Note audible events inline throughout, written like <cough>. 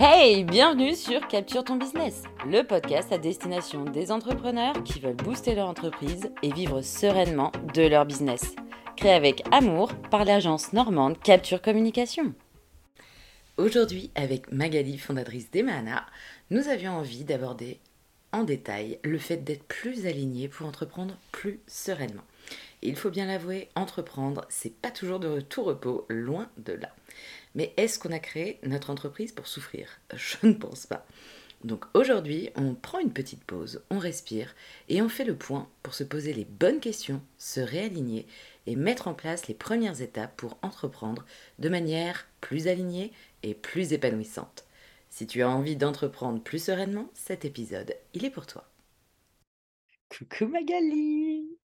Hey, bienvenue sur Capture ton business, le podcast à destination des entrepreneurs qui veulent booster leur entreprise et vivre sereinement de leur business. Créé avec amour par l'agence normande Capture Communication. Aujourd'hui, avec Magali, fondatrice d'Emana, nous avions envie d'aborder en détail le fait d'être plus aligné pour entreprendre plus sereinement. il faut bien l'avouer, entreprendre, c'est pas toujours de tout repos, loin de là. Mais est-ce qu'on a créé notre entreprise pour souffrir? Je ne pense pas. Donc aujourd'hui, on prend une petite pause, on respire et on fait le point pour se poser les bonnes questions, se réaligner et mettre en place les premières étapes pour entreprendre de manière plus alignée et plus épanouissante. Si tu as envie d'entreprendre plus sereinement, cet épisode, il est pour toi. Coucou Magali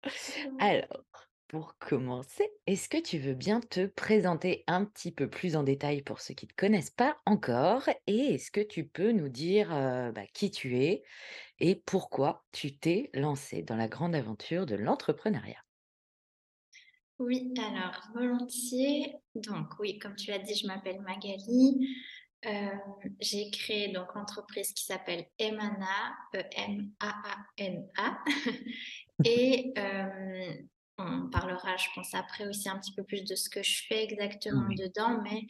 Alors, pour commencer, est-ce que tu veux bien te présenter un petit peu plus en détail pour ceux qui ne te connaissent pas encore? Et est-ce que tu peux nous dire bah, qui tu es et pourquoi tu t'es lancé dans la grande aventure de l'entrepreneuriat? Oui, alors volontiers. Donc oui, comme tu l'as dit, je m'appelle Magali. j'ai créé donc l'entreprise qui s'appelle Emana, E-M-A-A-N-A. <laughs> Et on parlera, je pense, après aussi un petit peu plus de ce que je fais exactement dedans, mais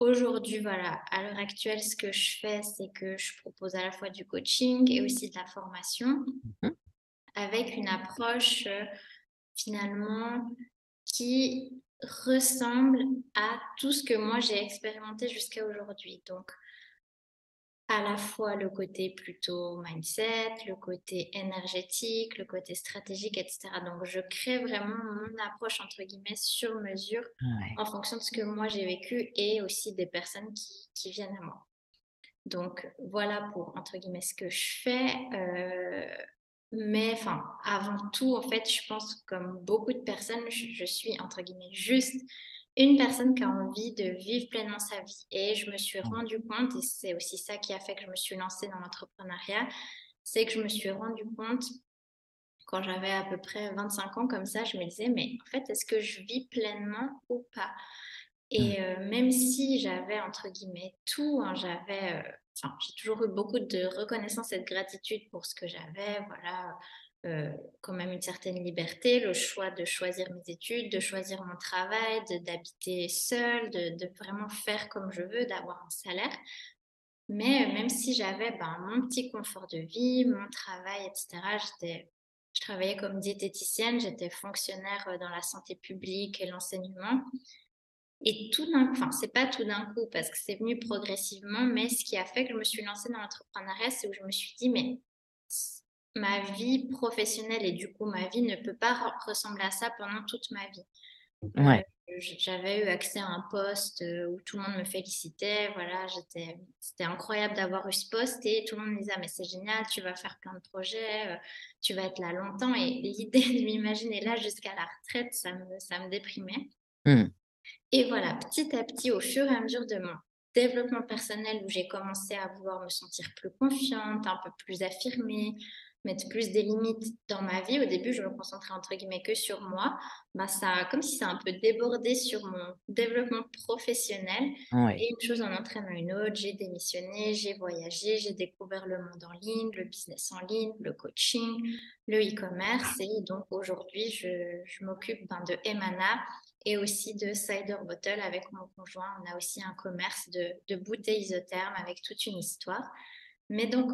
aujourd'hui, voilà, à l'heure actuelle, ce que je fais, c'est que je propose à la fois du coaching et aussi de la formation mmh avec une approche euh, finalement qui ressemble à tout ce que moi j'ai expérimenté jusqu'à aujourd'hui. Donc, à la fois le côté plutôt mindset, le côté énergétique, le côté stratégique, etc. Donc, je crée vraiment mon approche, entre guillemets, sur mesure en fonction de ce que moi j'ai vécu et aussi des personnes qui, viennent à moi. Donc, voilà pour, entre guillemets, ce que je fais. Euh, mais enfin, avant tout, en fait, je pense comme beaucoup de personnes, je suis, entre guillemets, juste une personne qui a envie de vivre pleinement sa vie. Et je me suis rendu compte, et c'est aussi ça qui a fait que je me suis lancée dans l'entrepreneuriat, c'est que je me suis rendu compte quand j'avais à peu près 25 ans comme ça, je me disais, mais en fait, est-ce que je vis pleinement ou pas? Et mmh. euh, même si j'avais, entre guillemets, tout, hein, j'avais, euh, j'ai toujours eu beaucoup de reconnaissance et de gratitude pour ce que j'avais, voilà, euh, quand même une certaine liberté, le choix de choisir mes études, de choisir mon travail, d'habiter seule, de, vraiment faire comme je veux, d'avoir un salaire. Mais euh, même si j'avais ben, mon petit confort de vie, mon travail, etc., je travaillais comme diététicienne, j'étais fonctionnaire euh, dans la santé publique et l'enseignement. Et tout d'un coup, enfin, c'est pas tout d'un coup parce que c'est venu progressivement, mais ce qui a fait que je me suis lancée dans l'entrepreneuriat, c'est où je me suis dit, mais ma vie professionnelle et du coup ma vie ne peut pas ressembler à ça pendant toute ma vie. Ouais. Euh, j'avais eu accès à un poste euh, où tout le monde me félicitait, voilà, c'était incroyable d'avoir eu ce poste et tout le monde me disait ah, mais c'est génial, tu vas faire plein de projets, euh, tu vas être là longtemps et <laughs> l'idée de m'imaginer là jusqu'à la retraite, ça me, ça me déprimait. Mmh. Et voilà, petit à petit, au fur et à mesure de mon développement personnel où j'ai commencé à vouloir me sentir plus confiante, un peu plus affirmée, mettre plus des limites dans ma vie. Au début, je me concentrais entre guillemets que sur moi. Bah, ça, comme si ça a un peu débordé sur mon développement professionnel. Et une chose en entraînant une autre, j'ai démissionné, j'ai voyagé, j'ai découvert le monde en ligne, le business en ligne, le coaching, le e-commerce. Et donc aujourd'hui, je, je m'occupe ben, de Emana et aussi de Cider Bottle avec mon conjoint. On a aussi un commerce de, de bouteilles isothermes avec toute une histoire. Mais donc,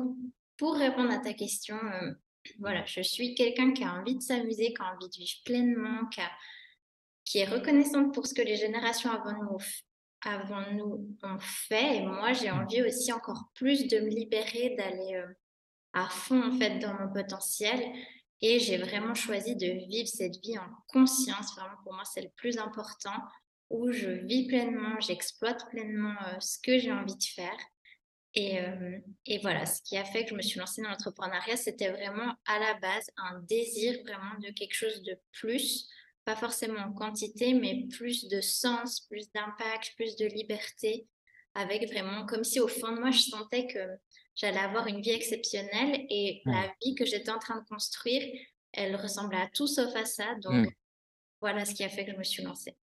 pour répondre à ta question, euh, voilà, je suis quelqu'un qui a envie de s'amuser, qui a envie de vivre pleinement, qui, est reconnaissante pour ce que les générations avant nous, ont fait. Et moi, j'ai envie aussi encore plus de me libérer, d'aller euh, à fond en fait dans mon potentiel. Et j'ai vraiment choisi de vivre cette vie en conscience. Vraiment, pour moi, c'est le plus important, où je vis pleinement, j'exploite pleinement euh, ce que j'ai envie de faire. Et, euh, et, voilà, ce qui a fait que je me suis lancée dans l'entrepreneuriat, c'était vraiment à la base un désir vraiment de quelque chose de plus, pas forcément en quantité, mais plus de sens, plus d'impact, plus de liberté, avec vraiment comme si au fond de moi, je sentais que j'allais avoir une vie exceptionnelle et la vie que j'étais en train de construire, elle ressemblait à tout sauf à ça. Donc mmh. voilà ce qui a fait que je me suis lancée.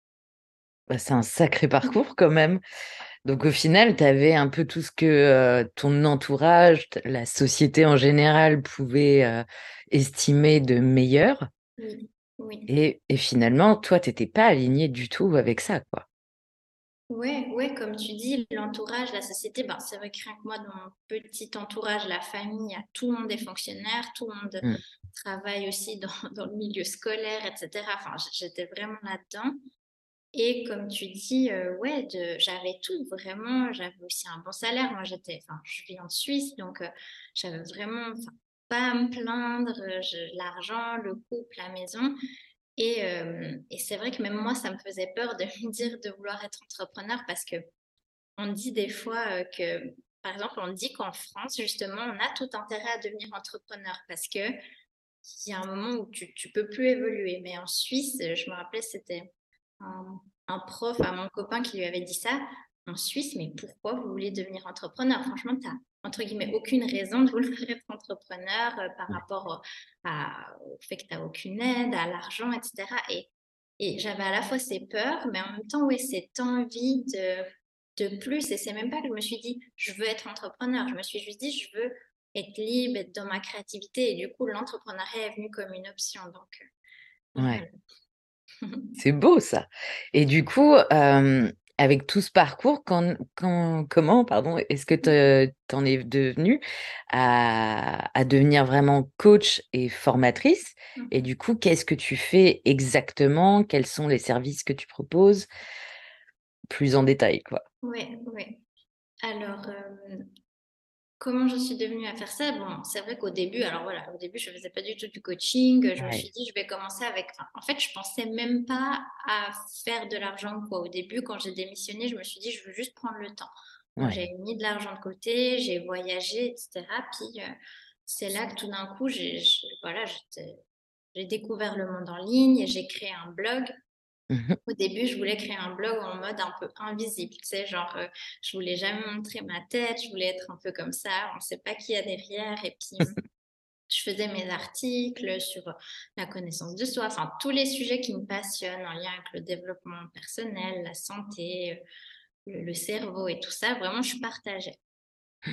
Bah, c'est un sacré parcours quand même. Donc au final, tu avais un peu tout ce que ton entourage, la société en général pouvait estimer de meilleur. Oui, Et, et finalement, toi, tu n'étais pas aligné du tout avec ça, quoi. Ouais, ouais, comme tu dis, l'entourage, la société, ben, c'est vrai que rien que moi, dans mon petit entourage, la famille, tout le monde est fonctionnaire, tout le monde Mmh. travaille aussi dans, dans le milieu scolaire, etc. Enfin, j'étais vraiment là-dedans. Et comme tu dis, euh, ouais, j'avais tout vraiment. J'avais aussi un bon salaire. Moi, j'étais, enfin, je vis en Suisse, donc euh, j'avais vraiment, pas à me plaindre. euh, l'argent, le couple, la maison. Et, et c'est vrai que même moi, ça me faisait peur de me dire de vouloir être entrepreneur parce que on dit des fois que, par exemple, on dit qu'en France, justement, on a tout intérêt à devenir entrepreneur parce que il y a un moment où tu, tu peux plus évoluer. Mais en Suisse, je me rappelais, c'était un, un prof à mon copain qui lui avait dit ça. En Suisse, mais pourquoi vous voulez devenir entrepreneur? Franchement, tu n'as, entre guillemets, aucune raison de vouloir être entrepreneur euh, par rapport au, à- au fait que tu n'as aucune aide, à l'argent, etc. Et, et j'avais à la fois ces peurs, mais en même temps, ouais, cette envie de, de plus. Et c'est même pas que je me suis dit, je veux être entrepreneur. Je me suis juste dit, je veux être libre, être dans ma créativité. Et du coup, l'entrepreneuriat est venu comme une option. Donc, euh, Ouais. C'est beau ça. Et du coup, euh, avec tout ce parcours, quand, quand- comment, pardon, est-ce que tu en es devenue à, à devenir vraiment coach et formatrice? Et du coup, qu'est-ce que tu fais exactement? Quels sont les services que tu proposes? Plus en détail, quoi. Oui, oui. Alors, euh, comment je suis devenue à faire ça? Bon, c'est vrai qu'au début, alors voilà, au début, je faisais pas du tout du coaching. Je me suis dit, je vais commencer avec. en fait, je pensais même pas à faire de l'argent, quoi. Au début, quand j'ai démissionné, je me suis dit, je veux juste prendre le temps. Ouais. j'ai mis de l'argent de côté, j'ai voyagé, etc. Puis, euh, c'est là que tout d'un coup, j'ai, voilà, découvert le monde en ligne, j'ai créé un blog. Mhm. Au début, je voulais créer un blog en mode un peu invisible, tu sais, genre, euh, je voulais jamais montrer ma tête, je voulais être un peu comme ça, on ne sait pas qui y a derrière. Et puis, <laughs> je faisais mes articles sur la connaissance de soi, enfin, tous les sujets qui me passionnent en lien avec le développement personnel, la santé, euh, le, le cerveau et tout ça, vraiment, je partageais.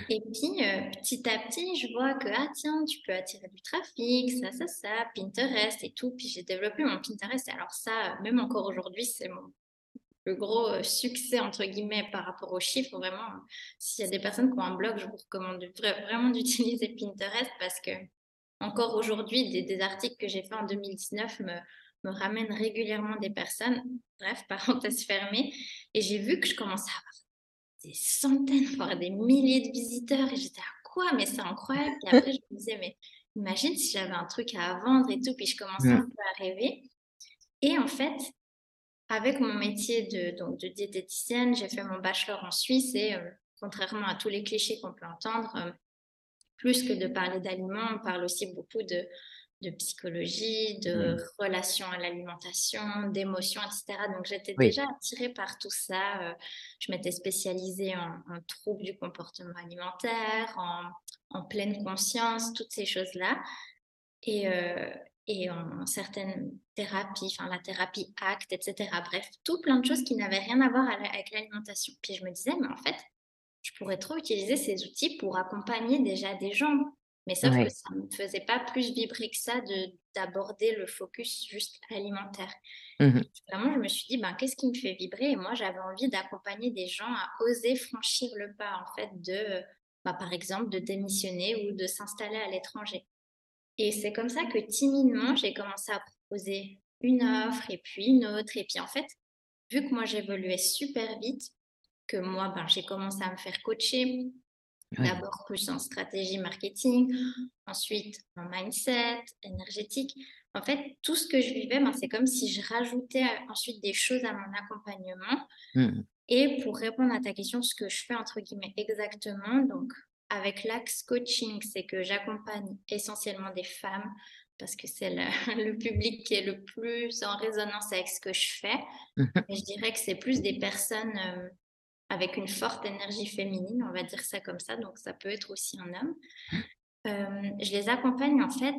Et puis, euh, petit à petit, je vois que, ah tiens, tu peux attirer du trafic, ça, ça, ça, Pinterest et tout. Puis j'ai développé mon Pinterest. Alors ça, même encore aujourd'hui, c'est mon le gros euh, succès, entre guillemets, par rapport aux chiffres. Vraiment, s'il y a des personnes qui ont un blog, je vous recommande de- vra- vraiment <laughs> d'utiliser Pinterest parce que encore aujourd'hui, des, des articles que j'ai faits en 2019 me, me ramènent régulièrement des personnes. Bref, <laughs> parenthèse fermée. Et j'ai vu que je commençais à avoir des centaines, voire des milliers de visiteurs. Et j'étais à quoi? Mais c'est incroyable. Et après, je me disais, mais imagine si j'avais un truc à vendre et tout. Puis je commençais un Mm. peu à rêver. Et en fait, avec mon métier de, donc, de diététicienne, j'ai fait mon bachelor en Suisse et euh, contrairement à tous les clichés qu'on peut entendre, euh, plus que de parler d'aliments, on parle aussi beaucoup de, de psychologie, de Mm. relations à l'alimentation, d'émotions, etc. Donc j'étais Oui. déjà attirée par tout ça. Euh, je m'étais spécialisée en, en troubles du comportement alimentaire, en, en pleine conscience, toutes ces choses-là. Et, euh, et en certaines thérapies, enfin la thérapie ACT, etc. Bref, tout plein de choses qui n'avaient rien à voir avec l'alimentation. Puis je me disais, mais en fait, je pourrais trop utiliser ces outils pour accompagner déjà des gens. Mais sauf que ça ne me faisait pas plus vibrer que ça de d'aborder le focus juste alimentaire. Puis vraiment, je me suis dit, ben, qu'est-ce qui me fait vibrer? Et moi, j'avais envie d'accompagner des gens à oser franchir le pas, en fait, de, bah, par exemple, de démissionner ou de s'installer à l'étranger. Et c'est comme ça que timidement, j'ai commencé à proposer une offre et puis une autre. Et puis en fait, vu que moi j'évoluais super vite, que moi ben, j'ai commencé à me faire coacher. D'abord plus en stratégie marketing, ensuite en mindset, énergétique. En fait, tout ce que je vivais, ben, c'est comme si je rajoutais euh, ensuite des choses à mon accompagnement. Mm. Et pour répondre à ta question, ce que je fais entre guillemets exactement, donc avec l'axe coaching, c'est que j'accompagne essentiellement des femmes parce que c'est le, <laughs> le public qui est le plus en résonance avec ce que je fais. Et je dirais que c'est plus des personnes euh, avec une forte énergie féminine, on va dire ça comme ça, donc ça peut être aussi un homme. Euh, je les accompagne en fait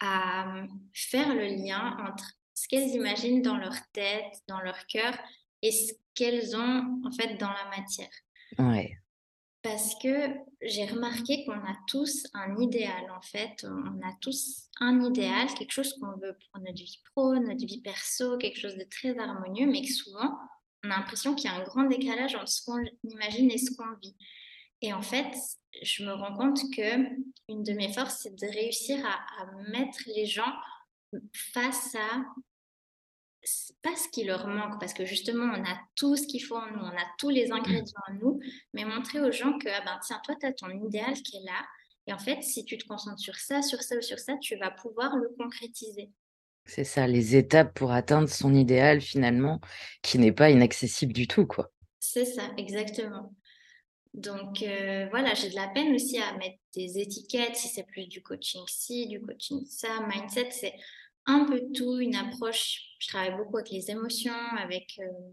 à faire le lien entre ce qu'elles imaginent dans leur tête, dans leur cœur et ce qu'elles ont en fait dans la matière. Ouais. Parce que j'ai remarqué qu'on a tous un idéal en fait, on a tous un idéal, quelque chose qu'on veut pour notre vie pro, notre vie perso, quelque chose de très harmonieux, mais que souvent on a l'impression qu'il y a un grand décalage entre ce qu'on imagine et ce qu'on vit. Et en fait, je me rends compte que une de mes forces, c'est de réussir à, mettre les gens face à pas ce qui leur manque, parce que justement, on a tout ce qu'il faut en nous, on a tous les ingrédients en nous, mais montrer aux gens que, ah ben, tiens, toi, tu as ton idéal qui est là, et en fait, si tu te concentres sur ça, sur ça ou sur ça, tu vas pouvoir le concrétiser. C'est ça, les étapes pour atteindre son idéal finalement, qui n'est pas inaccessible du tout, quoi. C'est ça, exactement. Donc euh, voilà, j'ai de la peine aussi à mettre des étiquettes, si c'est plus du coaching ci, du coaching ça, mindset, c'est un peu tout, une approche. Je travaille beaucoup avec les émotions, avec euh,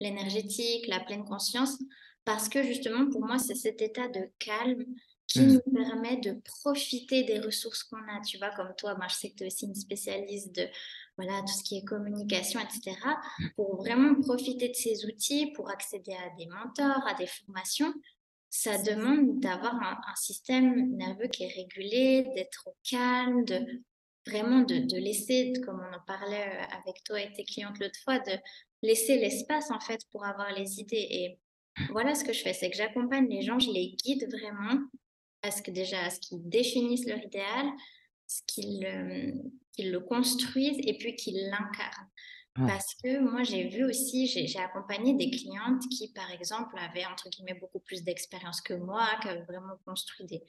l'énergétique, la pleine conscience, parce que justement pour moi, c'est cet état de calme qui mmh. nous permet de profiter des ressources qu'on a. Tu vois, comme toi, moi, je sais que tu es aussi une spécialiste de voilà, tout ce qui est communication, etc., mmh. pour vraiment profiter de ces outils, pour accéder à des mentors, à des formations, ça demande d'avoir un, système nerveux qui est régulé, d'être au calme, de vraiment de, de, laisser, comme on en parlait euh, avec toi et tes clientes l'autre fois, de laisser l'espace en fait pour avoir les idées. Et voilà ce que je fais, c'est que j'accompagne les gens, je les guide vraiment à ce que déjà, à ce qu'ils définissent leur idéal, ce qu'ils euh, le construisent et puis qu'ils l'incarnent. Parce que moi, j'ai vu aussi, j'ai accompagné des clientes qui, par exemple, avaient, entre guillemets, beaucoup plus d'expérience que moi, qui avaient vraiment construit des,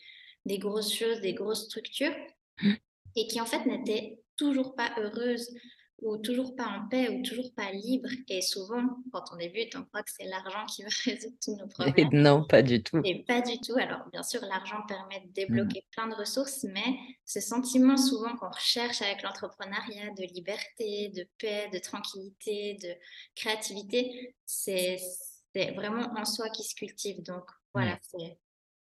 des grosses choses, des grosses structures, mmh. et qui, en fait, n'étaient toujours pas heureuses ou toujours pas en paix ou toujours pas libre. Et souvent, quand on débute, on croit que c'est l'argent qui <laughs> va résoudre tous nos problèmes. non, pas du tout. Et pas du tout. Alors, bien sûr, l'argent permet de débloquer mmh. plein de ressources, mais ce sentiment souvent qu'on recherche avec l'entrepreneuriat de liberté, de paix, de tranquillité, de créativité, c'est vraiment en soi qui se cultive. Donc, voilà, c'est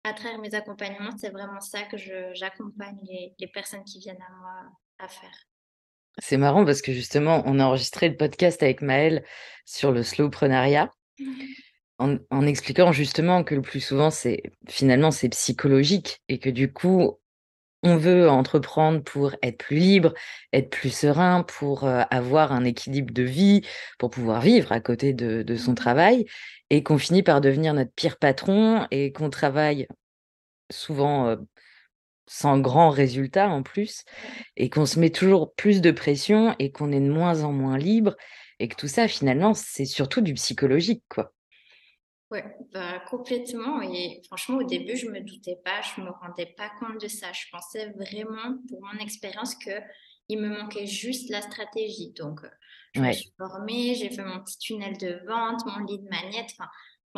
à travers mes accompagnements, c'est vraiment ça que j'accompagne les, les personnes qui viennent à moi à faire. C'est marrant parce que justement, on a enregistré le podcast avec Maëlle sur le slowpreneuriat en, en expliquant justement que le plus souvent, c'est finalement, c'est psychologique et que du coup, on veut entreprendre pour être plus libre, être plus serein, pour euh, avoir un équilibre de vie, pour pouvoir vivre à côté de, de son mmh. travail, et qu'on finit par devenir notre pire patron et qu'on travaille souvent euh, sans grand résultat en plus, et qu'on se met toujours plus de pression et qu'on est de moins en moins libre, et que tout ça, finalement, c'est surtout du psychologique, quoi. Ouais, bah, complètement. Et franchement, au début, je me doutais pas, je me rendais pas compte de ça. Je pensais vraiment, pour mon expérience, que il me manquait juste la stratégie. Donc, euh, je me suis formée, j'ai fait mon petit tunnel de vente, mon lead magnet. Enfin,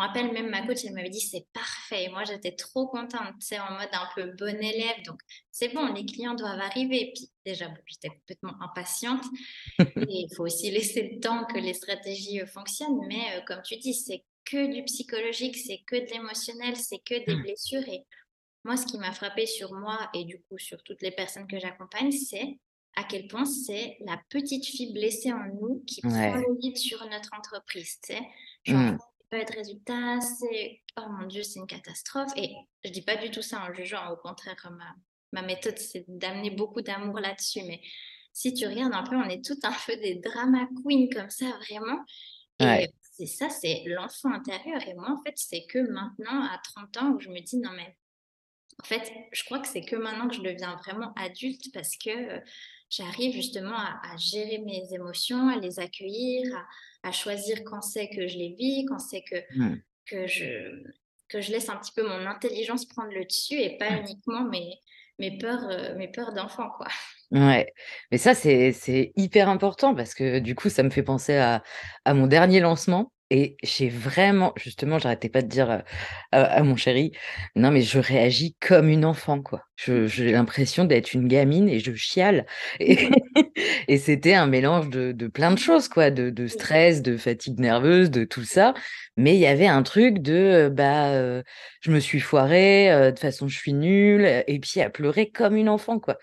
me rappelle même ma coach, elle m'avait dit c'est parfait. moi, j'étais trop contente, tu sais, en mode un peu bon élève. Donc, c'est bon, les clients doivent arriver. Puis déjà, j'étais complètement impatiente. <laughs> Et il faut aussi laisser le temps que les stratégies euh, fonctionnent. Mais euh, comme tu dis, c'est que du psychologique, c'est que de l'émotionnel, c'est que des mmh. blessures. Et moi, ce qui m'a frappé sur moi et du coup sur toutes les personnes que j'accompagne, c'est à quel point c'est la petite fille blessée en nous qui prend le lead sur notre entreprise. Tu sais. Genre, mmh pas de résultat, c'est oh mon Dieu, c'est une catastrophe. Et je dis pas du tout ça en jugeant, au contraire, ma, ma méthode, c'est d'amener beaucoup d'amour là-dessus. Mais si tu regardes un peu, on est tout un peu des drama queens comme ça, vraiment. Et c'est ça, c'est l'enfant intérieur. Et moi, en fait, c'est que maintenant, à 30 ans, où je me dis, non, mais en fait, je crois que c'est que maintenant que je deviens vraiment adulte parce que euh, j'arrive justement à, gérer mes émotions, à les accueillir, à, choisir quand c'est que je les vis, quand c'est que, mmh. que, je, que je laisse un petit peu mon intelligence prendre le dessus et pas mmh. uniquement mes, mes peurs, euh, mes peurs d'enfant, quoi. Ouais, mais ça, c'est hyper important parce que du coup, ça me fait penser à, à mon dernier lancement. Et j'ai vraiment, justement, j'arrêtais pas de dire à, mon chéri, non, mais je réagis comme une enfant, quoi. J'ai l'impression d'être une gamine et je chiale. <laughs> Et, et c'était un mélange de, de, plein de choses, quoi, de, de, stress, de fatigue nerveuse, de tout ça. Mais il y avait un truc de, bah, je me suis foirée, de toute façon, je suis nulle, et puis à pleurer comme une enfant, quoi.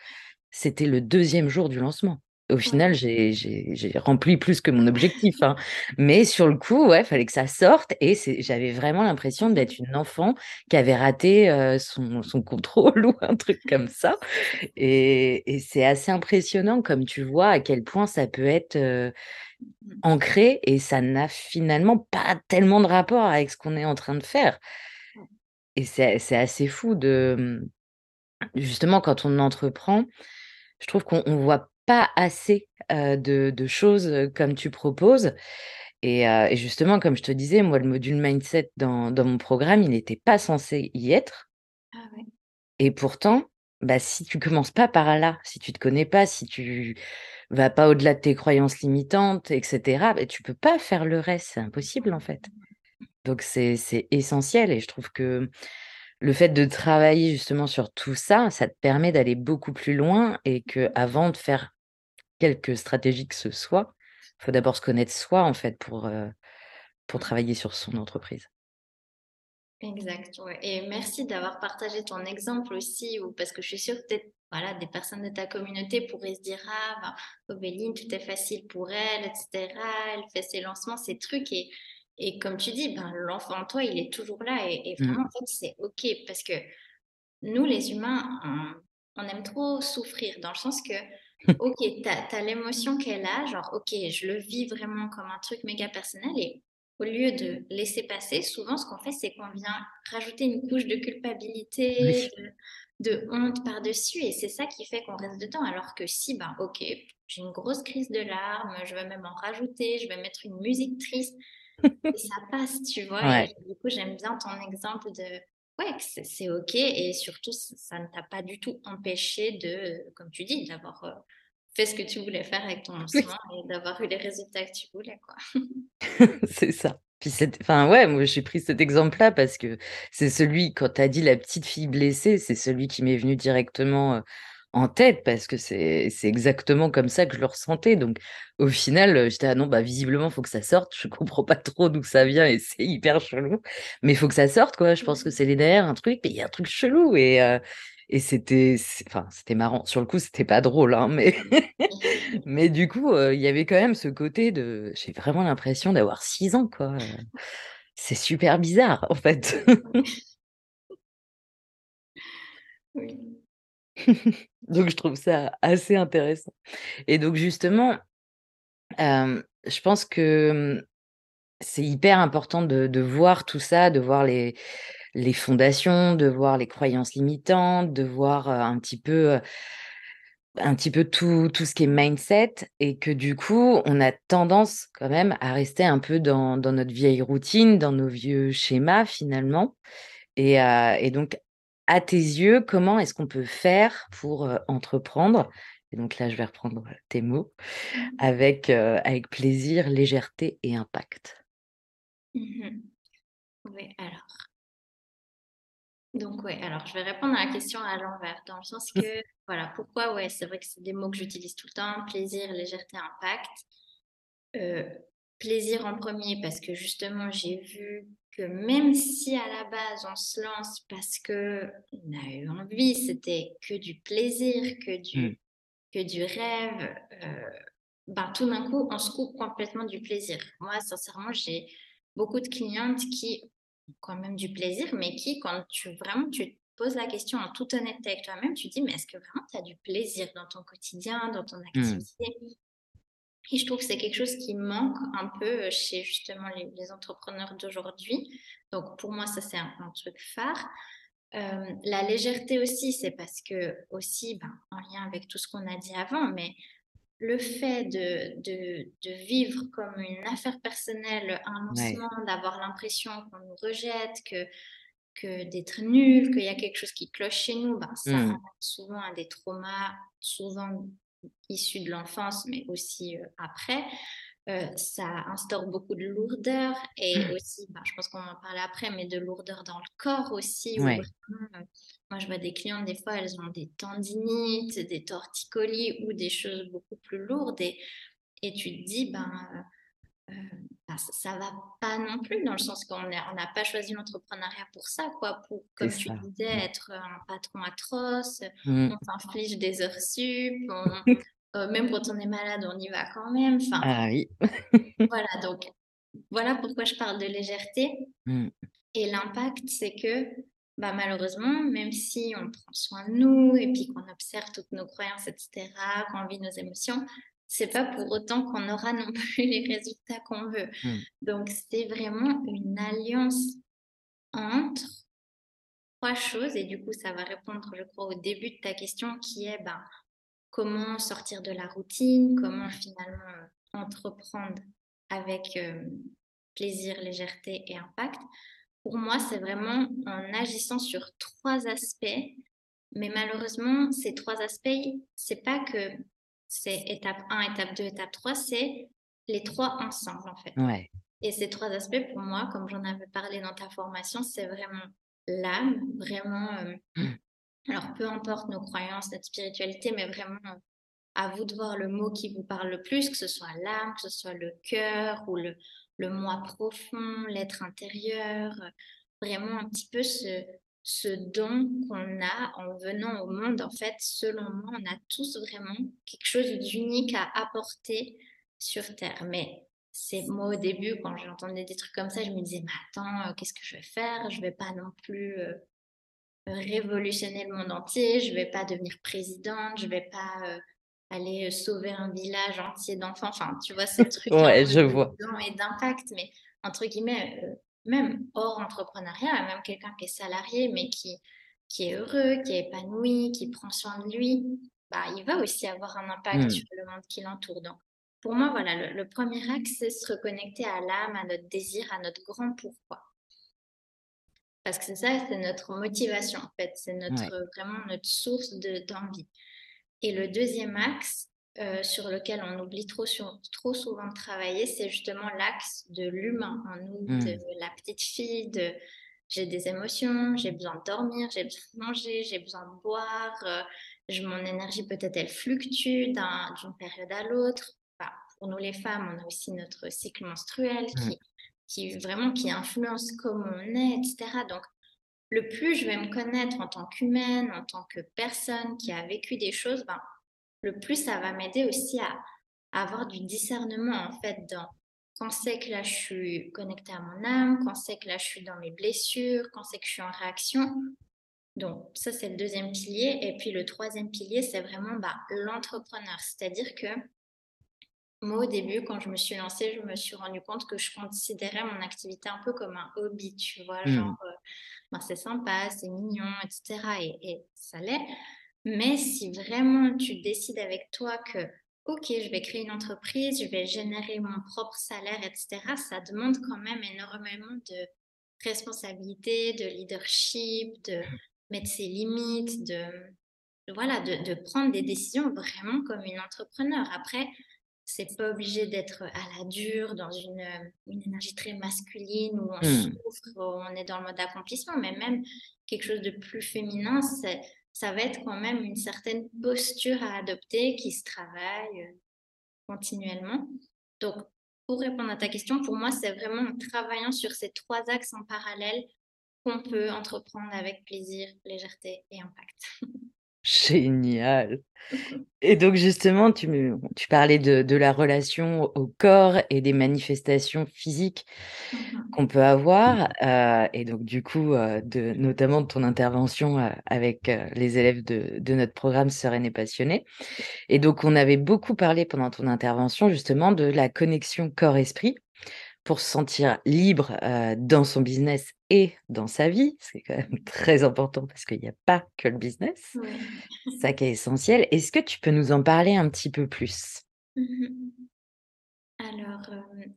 C'était le deuxième jour du lancement. Au final, j'ai rempli plus que mon objectif. Hein. Mais sur le coup, ouais, fallait que ça sorte. Et j'avais vraiment l'impression d'être une enfant qui avait raté son, son, contrôle <laughs> ou un truc comme ça. Et, et c'est assez impressionnant, comme tu vois, à quel point ça peut être ancré et ça n'a finalement pas tellement de rapport avec ce qu'on est en train de faire. Et c'est assez fou de justement quand on entreprend, je trouve qu'on ne voit pas assez de, choses comme tu proposes. Et, justement, comme je te disais, moi, le module mindset dans, mon programme, il n'était pas censé y être. Ah et pourtant, bah, si tu commences pas par là, si tu te connais pas, si tu vas pas au-delà de tes croyances limitantes, etc., bah, tu peux pas faire le reste. C'est impossible, en fait. Donc, c'est essentiel. Et je trouve que le fait de travailler justement sur tout ça, ça te permet d'aller beaucoup plus loin et que avant de faire quelque stratégie que ce soit, il faut d'abord se connaître soi en fait pour, pour travailler sur son entreprise. Exact, Et merci d'avoir partagé ton exemple aussi, ou parce que je suis sûre que peut-être voilà, des personnes de ta communauté pourraient se dire Ah, ben, tout est facile pour elle, etc. Elle fait ses lancements, ses trucs. Et, et comme tu dis, ben, l'enfant en toi, il est toujours là. Et, mmh. vraiment, en fait, c'est OK parce que nous, les humains, on, aime trop souffrir dans le sens que, OK, tu as, l'émotion qu'elle a, genre, OK, je le vis vraiment comme un truc méga personnel. Et au lieu de laisser passer, souvent, ce qu'on fait, c'est qu'on vient rajouter une couche de culpabilité, de, honte par-dessus. Et c'est ça qui fait qu'on reste dedans. Alors que si, ben, OK, j'ai une grosse crise de larmes, je vais même en rajouter, je vais mettre une musique triste et ça passe, tu vois. Et du coup, j'aime bien ton exemple de ouais, c'est OK et surtout, ça ne t'a pas du tout empêché de, comme tu dis, d'avoir euh, fait ce que tu voulais faire avec ton lancement et d'avoir eu les résultats que tu voulais, quoi. <laughs> c'est ça. Puis enfin ouais, moi j'ai pris cet exemple-là parce que c'est celui, quand tu as dit la petite fille blessée, c'est celui qui m'est venu directement en tête parce que c'est exactement comme ça que je le ressentais. Donc, au final, j'étais: «Ah non, bah, visiblement, faut que ça sorte». Je comprends pas trop d'où ça vient et c'est hyper chelou, mais faut que ça sorte, quoi. Je pense que c'est les nerfs, un truc, mais il y a un truc chelou et et c'était enfin, c'était marrant. Sur le coup, c'était pas drôle, hein, mais <laughs> mais du coup, il y avait quand même ce côté de j'ai vraiment l'impression d'avoir 6 ans, quoi, C'est super bizarre, en fait. Oui. <laughs> Donc je trouve ça assez intéressant. Et donc justement, je pense que, c'est hyper important de voir tout ça, de voir les les fondations, de voir les croyances limitantes, de voir, un petit peu, un petit peu tout tout ce qui est mindset et que du coup, on a tendance quand même à rester un peu dans dans notre vieille routine, dans nos vieux schémas finalement. Et et donc à tes yeux, comment est-ce qu'on peut faire pour entreprendre? Et donc là, je vais reprendre tes mots mmh avec, avec plaisir, légèreté et impact. Mmh oui, alors. Donc, oui, alors je vais répondre à la question à l'envers, dans le sens mmh. que, voilà, pourquoi, ouais, c'est vrai que c'est des mots que j'utilise tout le temps, plaisir, légèreté, impact. plaisir en premier, parce que justement, j'ai vu que même si à la base on se lance parce que on a eu envie, c'était que du plaisir, que du, mmh. que du rêve, euh, ben, tout d'un coup on se coupe complètement du plaisir. Moi, sincèrement, j'ai beaucoup de clientes qui ont quand même du plaisir, mais qui, quand tu vraiment tu te poses la question en toute honnêteté avec toi-même, tu te dis, mais est-ce que vraiment tu as du plaisir dans ton quotidien, dans ton mmh. Et je trouve que c'est quelque chose qui manque un peu chez justement les, entrepreneurs d'aujourd'hui. Donc pour moi, ça c'est un, truc phare. Euh, la légèreté aussi, c'est parce que aussi, ben, en lien avec tout ce qu'on a dit avant, mais le fait de, de, de, vivre comme une affaire personnelle un lancement, d'avoir l'impression qu'on nous rejette, que, que d'être nul, qu'il y a quelque chose qui cloche chez nous, ben, ça mmh. souvent à des traumas, souvent issus de l'enfance, mais aussi euh, après, euh, ça instaure beaucoup de lourdeur et mmh. aussi, ben, je pense qu'on en parler après, mais de lourdeur dans le corps aussi. Euh, moi, je vois des clientes, des fois, elles ont des tendinites, des torticolis ou des choses beaucoup plus lourdes et, et tu te dis, ben, ça ne va pas non plus, dans le sens qu'on n'a pas choisi l'entrepreneuriat pour ça, quoi, pour, comme tu disais, mmh. être un patron atroce, mmh. on s'inflige des heures sup, même quand on est malade, on y va quand même. Enfin, ah oui. <laughs> voilà, donc voilà pourquoi je parle de légèreté. Mmh. Et l'impact, c'est que bah, malheureusement, même si on prend soin de nous et puis qu'on observe toutes nos croyances, etc., qu'on vit nos émotions, c'est pas pour autant qu'on aura non plus les résultats qu'on veut. Mmh. Donc, c'est vraiment une alliance entre trois choses. Et du coup, ça va répondre, je crois, au début de ta question qui est ben, comment sortir de la routine, comment finalement entreprendre avec euh, plaisir, légèreté et impact. Pour moi, c'est vraiment en agissant sur trois aspects. Mais malheureusement, ces trois aspects, c'est pas que c'est étape 1, étape 2, étape 3, c'est les trois ensemble en fait. Et ces trois aspects, pour moi, comme j'en avais parlé dans ta formation, c'est vraiment l'âme, vraiment. Euh, mmh. alors, peu importe nos croyances, notre spiritualité, mais vraiment à vous de voir le mot qui vous parle le plus, que ce soit l'âme, que ce soit le cœur ou le, le moi profond, l'être intérieur, vraiment un petit peu ce, ce don qu'on a en venant au monde. En fait, selon moi, on a tous vraiment quelque chose d'unique à apporter sur Terre. Mais c'est moi au début, quand j'entendais des trucs comme ça, je me disais, mais attends, euh, qu'est-ce que je vais faire? Je vais pas non plus euh, révolutionner le monde entier, je vais pas devenir présidente, je vais pas euh, aller sauver un village entier d'enfants. Enfin, tu vois, ces trucs <laughs> ouais, je vois. et d'impact, mais entre guillemets, même hors entrepreneuriat, même quelqu'un qui est salarié, mais qui, qui est heureux, qui est épanoui, qui prend soin de lui, bah, il va aussi avoir un impact mmh. sur le monde qui l'entoure. Donc, pour moi, voilà, le, premier axe, c'est se reconnecter à l'âme, à notre désir, à notre grand pourquoi. Parce que c'est ça, c'est notre motivation, en fait. C'est notre, vraiment notre source d'envie. Et le deuxième axe, euh, sur lequel on oublie trop, trop souvent de travailler, c'est justement l'axe de l'humain en nous, mmh. de la petite fille, de j'ai des émotions, j'ai besoin de dormir, j'ai besoin de manger, j'ai besoin de boire, euh, je, mon énergie peut-être elle fluctue d'une période à l'autre. pour nous les femmes, on a aussi notre cycle menstruel mmh. qui, qui vraiment qui influence comment on est, etc. Donc le plus je vais me connaître en tant qu'humaine, en tant que personne qui a vécu des choses, ben, le plus ça va m'aider aussi à, avoir du discernement en fait dans quand c'est que là je suis connectée à mon âme, quand c'est que là je suis dans mes blessures, quand c'est que je suis en réaction. Donc ça c'est le deuxième pilier. Et puis le troisième pilier c'est vraiment bah, l'entrepreneur. C'est-à-dire que moi au début quand je me suis lancée, je me suis rendu compte que je considérais mon activité un peu comme un hobby, tu vois, mmh. genre euh, ben, c'est sympa, c'est mignon, etc. et ça l'est. Mais si vraiment tu décides avec toi que, OK, je vais créer une entreprise, je vais générer mon propre salaire, etc., ça demande quand même énormément de responsabilité, de leadership, de mettre ses limites, de, voilà, de, prendre des décisions vraiment comme une entrepreneur. Après, c'est pas obligé d'être à la dure, dans une, énergie très masculine où on mmh. souffre, où on est dans le mode accomplissement, mais même quelque chose de plus féminin, c'est ça va être quand même une certaine posture à adopter qui se travaille euh, continuellement. Donc, pour répondre à ta question, pour moi, c'est vraiment en travaillant sur ces trois axes en parallèle qu'on peut entreprendre avec plaisir, légèreté et impact. <laughs> Génial. <laughs> Et donc justement, tu, tu parlais de, la relation au corps et des manifestations physiques mmh qu'on peut avoir. Euh, et donc du coup, euh, de, notamment de ton intervention euh, avec les élèves de, de notre programme Sereine et Passionnée. Et donc on avait beaucoup parlé pendant ton intervention justement de la connexion corps-esprit pour se sentir libre dans son business et dans sa vie. C'est quand même <laughs> très important parce qu'il n'y a pas que le business. C'est ça qui est essentiel. Est-ce que tu peux nous en parler un petit peu plus? <laughs> Alors,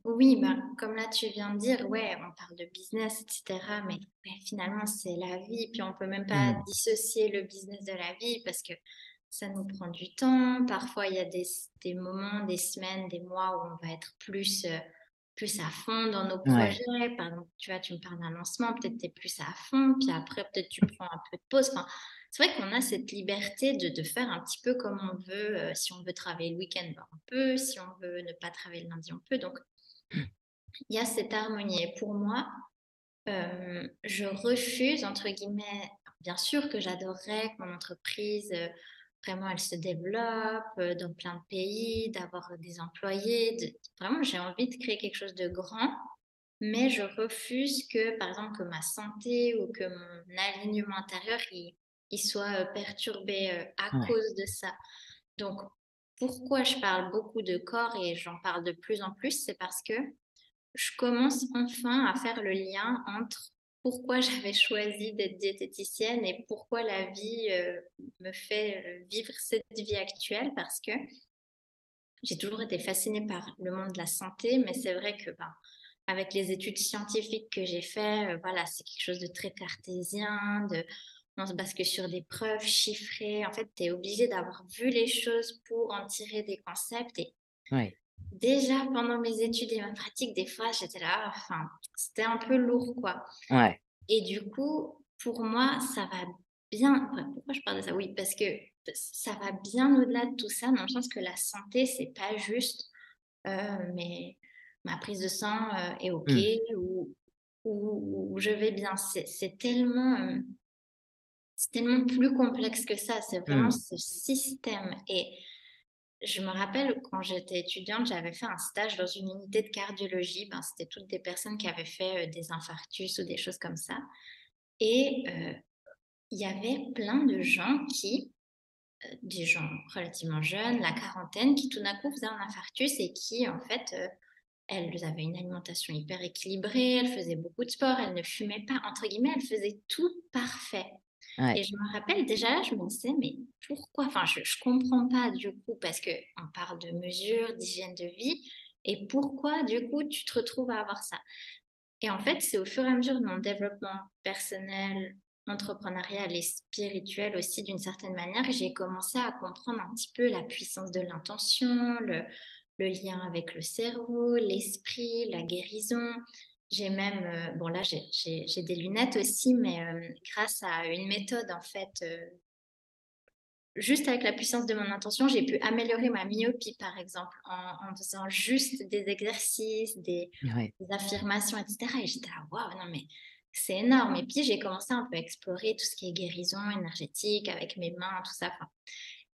oui, ben, comme là tu viens de dire, ouais, on parle de business, etc. Mais finalement, c'est la vie. Puis on ne peut même pas mmh. dissocier le business de la vie parce que ça nous prend du temps. Parfois, il y a des, des moments, des semaines, des mois où on va être plus plus à fond dans nos projets. Par exemple, tu vois, tu me parles d'un lancement, peut-être tu es plus à fond, puis après, peut-être tu prends un peu de pause. Enfin, c'est vrai qu'on a cette liberté de, de, faire un petit peu comme on veut. Euh, si on veut travailler le week-end, ben, on peut. Si on veut ne pas travailler le lundi, on peut. Donc, il y a cette harmonie. Et pour moi, euh, je refuse, entre guillemets, bien sûr que j'adorerais que mon entreprise euh, vraiment elle se développe dans plein de pays, d'avoir des employés. Vraiment, j'ai envie de créer quelque chose de grand, mais je refuse que, par exemple, que ma santé ou que mon alignement intérieur, il, soit perturbé à cause de ça. Donc, pourquoi je parle beaucoup de corps et j'en parle de plus en plus, c'est parce que je commence enfin à faire le lien entre pourquoi j'avais choisi d'être diététicienne et pourquoi la vie euh, me fait euh, vivre cette vie actuelle parce que j'ai toujours été fascinée par le monde de la santé, mais c'est vrai que ben, avec les études scientifiques que j'ai faites, euh, voilà, c'est quelque chose de très cartésien, de, on se base sur des preuves chiffrées. En fait, tu es obligé d'avoir vu les choses pour en tirer des concepts. Et déjà, pendant mes études et ma pratique, des fois, j'étais là, enfin, c'était un peu lourd, quoi. Ouais. Et du coup, pour moi, ça va bien. pourquoi je parle de ça? Oui, parce que ça va bien au-delà de tout ça, dans le sens que la santé, c'est pas juste euh, mais ma prise de sang euh, est OK mmh. ou, ou, je vais bien. C'est tellement. Euh, c'est tellement plus complexe que ça. C'est vraiment mmh. ce système. Et je me rappelle quand j'étais étudiante, j'avais fait un stage dans une unité de cardiologie. Ben, C'était toutes des personnes qui avaient fait euh, des infarctus ou des choses comme ça. Et euh, il y avait plein de gens qui, euh, des gens relativement jeunes, la quarantaine, qui tout d'un coup faisaient un infarctus et qui, en fait, elles avaient une alimentation hyper équilibrée, elles faisaient beaucoup de sport, elles ne fumaient pas, entre guillemets, elles faisaient tout parfait. Et je me rappelle déjà je me disais, mais pourquoi? Enfin, je ne comprends pas du coup, parce qu'on parle de mesures, d'hygiène de vie, et pourquoi du coup tu te retrouves à avoir ça? Et en fait, c'est au fur et à mesure de mon développement personnel, entrepreneurial et spirituel aussi d'une certaine manière, que j'ai commencé à comprendre un petit peu la puissance de l'intention, le lien avec le cerveau, l'esprit, la guérison, j'ai même, euh, bon là j'ai des lunettes aussi, mais euh, grâce à une méthode en fait, euh, juste avec la puissance de mon intention, j'ai pu améliorer ma myopie par exemple en, faisant juste des exercices, des, affirmations, etc. Et j'étais là, waouh, non mais c'est énorme. Et puis j'ai commencé un peu à explorer tout ce qui est guérison énergétique avec mes mains, tout ça.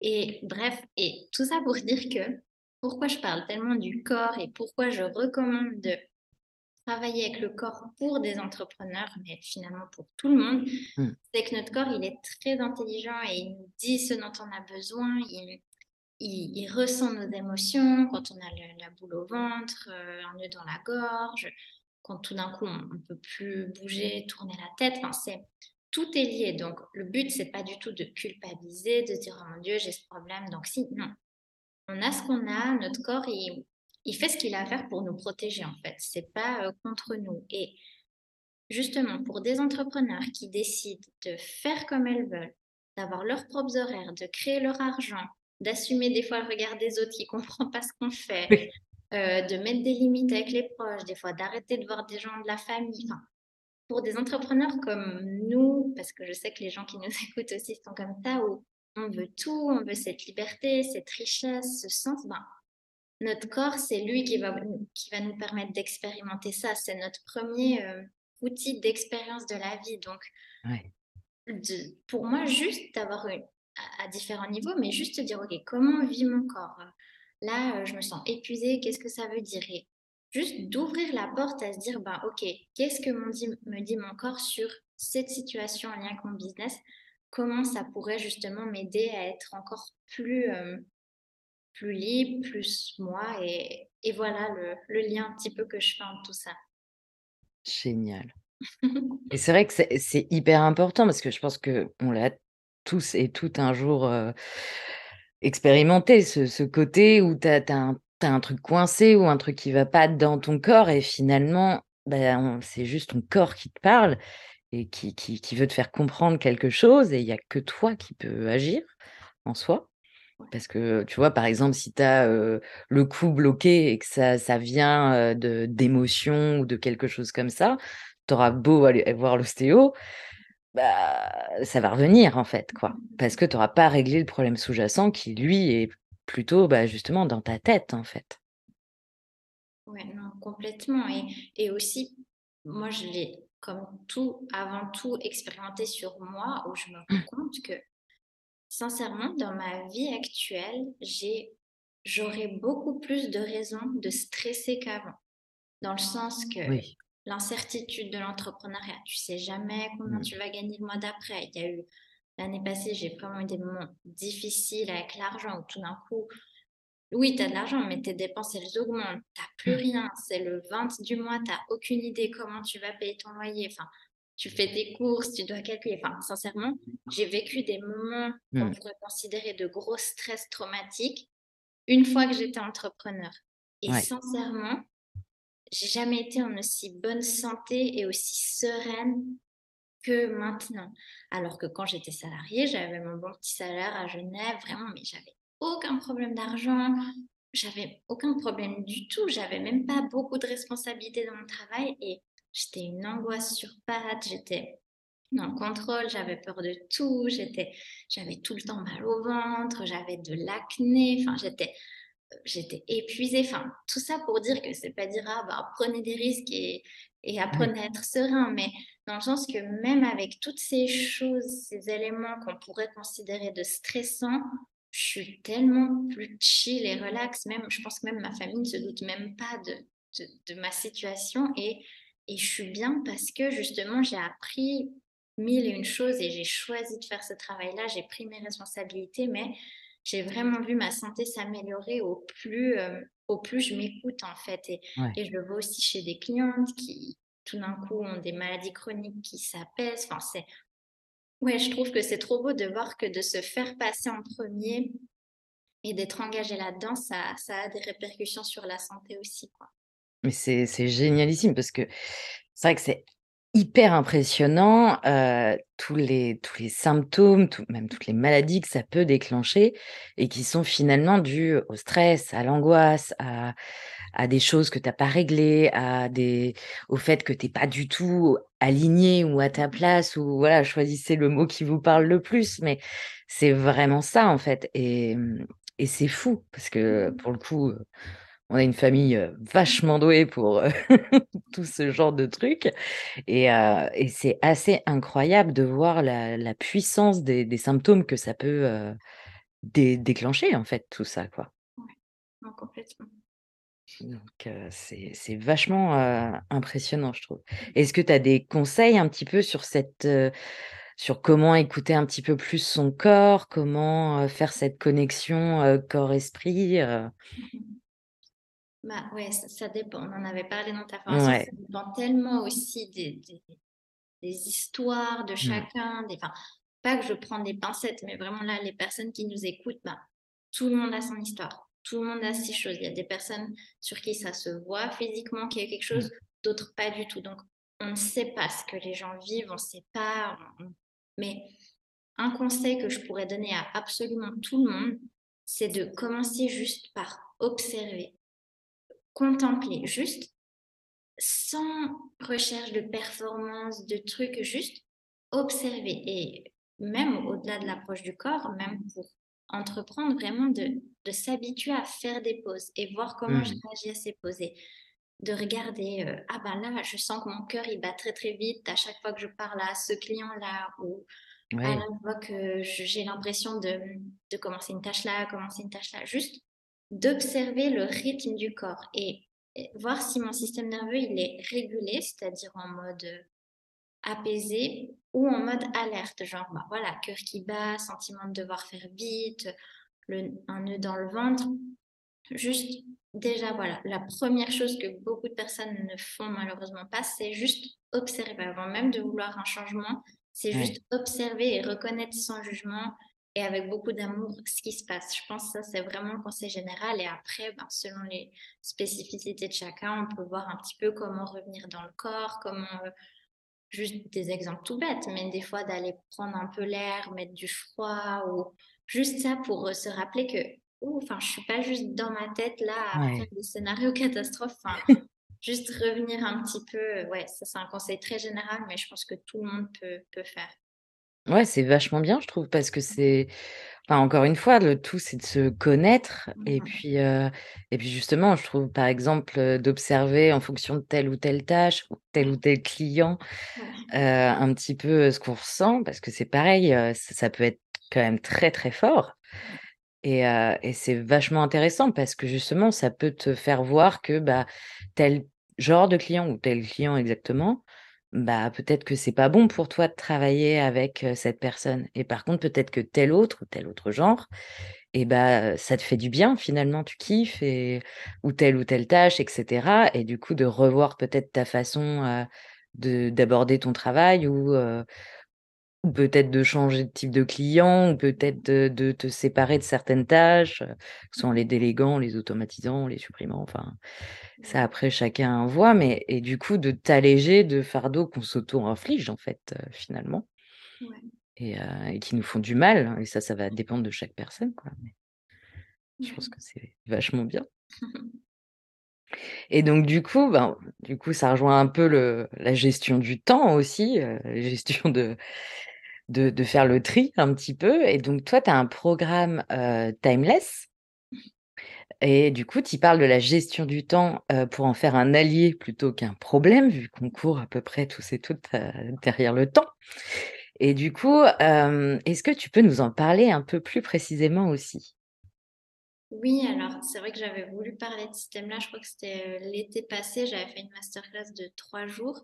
Et bref, et tout ça pour dire que pourquoi je parle tellement du corps et pourquoi je recommande de travailler avec le corps pour des entrepreneurs, mais finalement pour tout le monde, hmm. c'est que notre corps, il est très intelligent et il nous dit ce dont on a besoin. Il, il, ressent nos émotions quand on a la boule au ventre, euh, un nœud dans la gorge, quand tout d'un coup on ne peut plus bouger, tourner la tête. Enfin, c'est tout est lié. Donc le but c'est pas du tout de culpabiliser, de dire oh mon Dieu j'ai ce problème. Donc si non, on a ce qu'on a. Notre corps il il fait ce qu'il a à faire pour nous protéger en fait. C'est pas euh, contre nous. Et justement, pour des entrepreneurs qui décident de faire comme elles veulent, d'avoir leurs propres horaires, de créer leur argent, d'assumer des fois le regard des autres qui ne comprennent pas ce qu'on fait, euh, de mettre des limites avec les proches, des fois d'arrêter de voir des gens de la famille. pour des entrepreneurs comme nous, parce que je sais que les gens qui nous <laughs> écoutent aussi sont comme ça, où on veut tout, on veut cette liberté, cette richesse, ce sens, ben, notre corps, c'est lui qui va, qui va nous permettre d'expérimenter ça. C'est notre premier euh, outil d'expérience de la vie. Donc, pour moi, juste d'avoir à, à, différents niveaux, mais juste dire, OK, comment vit mon corps? Là, euh, je me sens épuisée, qu'est-ce que ça veut dire? Et juste d'ouvrir la porte à se dire, ben, OK, qu'est-ce que me dit mon corps sur cette situation en lien avec mon business? Comment ça pourrait justement m'aider à être encore plus... Euh, plus libre, plus moi. Et, et voilà le, le, lien un petit peu que je fais entre tout ça. Génial. <laughs> et c'est vrai que c'est hyper important parce que je pense qu'on l'a tous et tout un jour expérimenté, ce, ce, côté où tu as, as, un truc coincé ou un truc qui va pas dans ton corps et finalement, ben, c'est juste ton corps qui te parle et qui, qui, qui veut te faire comprendre quelque chose et il n'y a que toi qui peux agir en soi. Parce que, tu vois, par exemple, si tu as le cou bloqué et que ça, ça vient de d'émotions ou de quelque chose comme ça, tu auras beau aller voir l'ostéo, bah, ça va revenir en fait, quoi. Parce que tu n'auras pas réglé le problème sous-jacent qui, lui, est plutôt bah, justement dans ta tête, en fait. Oui, non, complètement. Et, et aussi, moi, je l'ai, comme tout, avant tout, expérimenté sur moi, où je me rends mmh. compte que sincèrement, dans ma vie actuelle, j'ai j'aurais beaucoup plus de raisons de stresser qu'avant. Dans le sens que Oui. l'incertitude de l'entrepreneuriat, tu sais jamais combien Mmh. tu vas gagner le mois d'après. Il y a eu l'année passée, j'ai vraiment eu des moments difficiles avec l'argent où tout d'un coup, oui, tu as de l'argent, mais tes dépenses, elles augmentent. Tu plus Mmh. rien. C'est le 20 du mois, tu aucune idée comment tu vas payer ton loyer. Enfin, tu fais tes courses, tu dois calculer. Enfin, sincèrement, j'ai vécu des moments qu'on Mmh. pourrait considérer de gros stress traumatiques une fois que j'étais entrepreneur. Et Ouais. sincèrement, j'ai jamais été en aussi bonne santé et aussi sereine que maintenant. Alors que quand j'étais salariée, j'avais mon bon petit salaire à Genève, vraiment, mais j'avais aucun problème d'argent, j'avais aucun problème du tout, j'avais même pas beaucoup de responsabilités dans mon travail et j'étais une angoisse sur pattes, j'étais dans le contrôle, j'avais peur de tout, j'étais, j'avais tout le temps mal au ventre, j'avais de l'acné, enfin j'étais j'étais épuisée. Enfin, tout ça pour dire que c'est pas dire, ah, bah, prenez des risques et, et Oui. apprenez à être serein, mais dans le sens que même avec toutes ces choses, ces éléments qu'on pourrait considérer de stressants, je suis tellement plus chill et relax. Même, je pense que même ma famille ne se doute même pas de, de, de ma situation et, et je suis bien parce que justement, j'ai appris mille et une choses et j'ai choisi de faire ce travail-là, j'ai pris mes responsabilités, mais j'ai vraiment vu ma santé s'améliorer au plus, euh, au plus je m'écoute en fait. Et, Ouais. et je le vois aussi chez des clientes qui tout d'un coup ont des maladies chroniques qui s'apaisent. Enfin, c'est... Ouais, je trouve que c'est trop beau de voir que de se faire passer en premier et d'être engagé là-dedans, ça, ça a des répercussions sur la santé aussi, quoi. Mais c'est génialissime parce que c'est vrai que c'est hyper impressionnant, tous les tous les symptômes, même toutes les maladies que ça peut déclencher et qui sont finalement dues au stress, à l'angoisse, à à des choses que tu as pas réglées, à des au fait que tu es pas du tout aligné ou à ta place ou voilà, choisissez le mot qui vous parle le plus, mais c'est vraiment ça, en fait et et c'est fou parce que pour le coup, on a une famille, vachement douée pour, <laughs> tout ce genre de trucs et c'est assez incroyable de voir la la puissance des des symptômes que ça peut, dé déclencher, en fait, tout ça, quoi. Ouais, non, complètement. Donc c'est vachement, impressionnant, je trouve. Est-ce que tu as des conseils un petit peu sur cette, sur comment écouter un petit peu plus son corps? Comment, faire cette connexion, corps-esprit? Mhm. Bah ouais, ça, ça dépend. On en avait parlé dans ta formation, ça dépend tellement aussi des, des, des histoires de Mmh. chacun, des, enfin, pas que je prends des pincettes, mais vraiment là, les personnes qui nous écoutent, bah, tout le monde a son histoire, tout le monde a ses choses. Il y a des personnes sur qui ça se voit physiquement qu'il y a quelque Mmh. chose, d'autres pas du tout. Donc, on ne sait pas ce que les gens vivent, on ne sait pas. on- Mais un conseil que je pourrais donner à absolument tout le monde, c'est de commencer juste par observer, contempler, juste sans recherche de performance, de trucs, juste observer. Et même au-delà de l'approche du corps, même pour entreprendre vraiment de, de s'habituer à faire des pauses et voir comment je Mmh. réagis à ces pauses. Et de regarder, euh, ah ben là, je sens que mon cœur, il bat très très vite à chaque fois que je parle à ce client-là, ou Ouais. je vois que j'ai l'impression de, de commencer une tâche là, commencer une tâche là. Juste d'observer le rythme du corps et voir si mon système nerveux il est régulé, c'est-à-dire en mode euh, apaisé ou en mode alerte, genre bah, voilà, cœur qui bat, sentiment de devoir faire vite, le, un nœud dans le ventre. Juste déjà voilà, la première chose que beaucoup de personnes ne font malheureusement pas, c'est juste observer avant même de vouloir un changement, c'est Ouais. juste observer et reconnaître sans jugement et avec beaucoup d'amour ce qui se passe. Je pense que ça, c'est vraiment le conseil général. Et après, ben, selon les spécificités de chacun, on peut voir un petit peu comment revenir dans le corps, comment, euh, juste des exemples tout bêtes, mais des fois d'aller prendre un peu l'air, mettre du froid ou juste ça pour euh, se rappeler que, enfin, je suis pas juste dans ma tête là à faire des scénarios <laughs> catastrophes. Juste revenir un petit peu. euh, Ouais, ça c'est un conseil très général, mais je pense que tout le monde peut, peut faire. Ouais, c'est vachement bien, je trouve, parce que c'est enfin, encore une fois, le tout, c'est de se connaître et Mhm. puis, et puis, justement, je trouve, par exemple, d'observer en fonction de telle ou telle tâche ou tel ou tel client, Ouais. un petit peu, ce qu'on ressent parce que c'est pareil, ça peut être quand même très, très fort. Et, et c'est vachement intéressant parce que justement, ça peut te faire voir que bah, tel genre de client ou tel client exactement, bah, peut-être que c'est pas bon pour toi de travailler avec cette personne. Et par contre, peut-être que tel autre ou tel autre genre, et bah, ça te fait du bien finalement, tu kiffes et ou telle ou telle tâche, etc. Et du coup, de revoir peut-être ta façon de d'aborder ton travail ou, peut-être de changer de type de client, ou peut-être de, de te séparer de certaines tâches, que ce soit en les déléguant, les automatisant, les supprimant, enfin, ça après chacun voit, mais et du coup de t'alléger de fardeaux qu'on s'auto-inflige en fait, finalement. Et, et, qui nous font du mal, et ça, ça va dépendre de chaque personne, quoi. Mais je pense que c'est vachement bien. <laughs> Et donc du coup, ben, du coup, ça rejoint un peu le, la gestion du temps aussi, <laughs> la gestion de, de, de, faire le tri un petit peu. Et donc toi, tu as un programme Timeless. Et du coup, tu parles de la gestion du temps pour en faire un allié plutôt qu'un problème, vu qu'on court à peu près tous et toutes derrière le temps. Et du coup, est-ce que tu peux nous en parler un peu plus précisément aussi? Oui, alors c'est vrai que j'avais voulu parler de ce thème-là. Je crois que c'était l'été passé. J'avais fait une masterclass de trois jours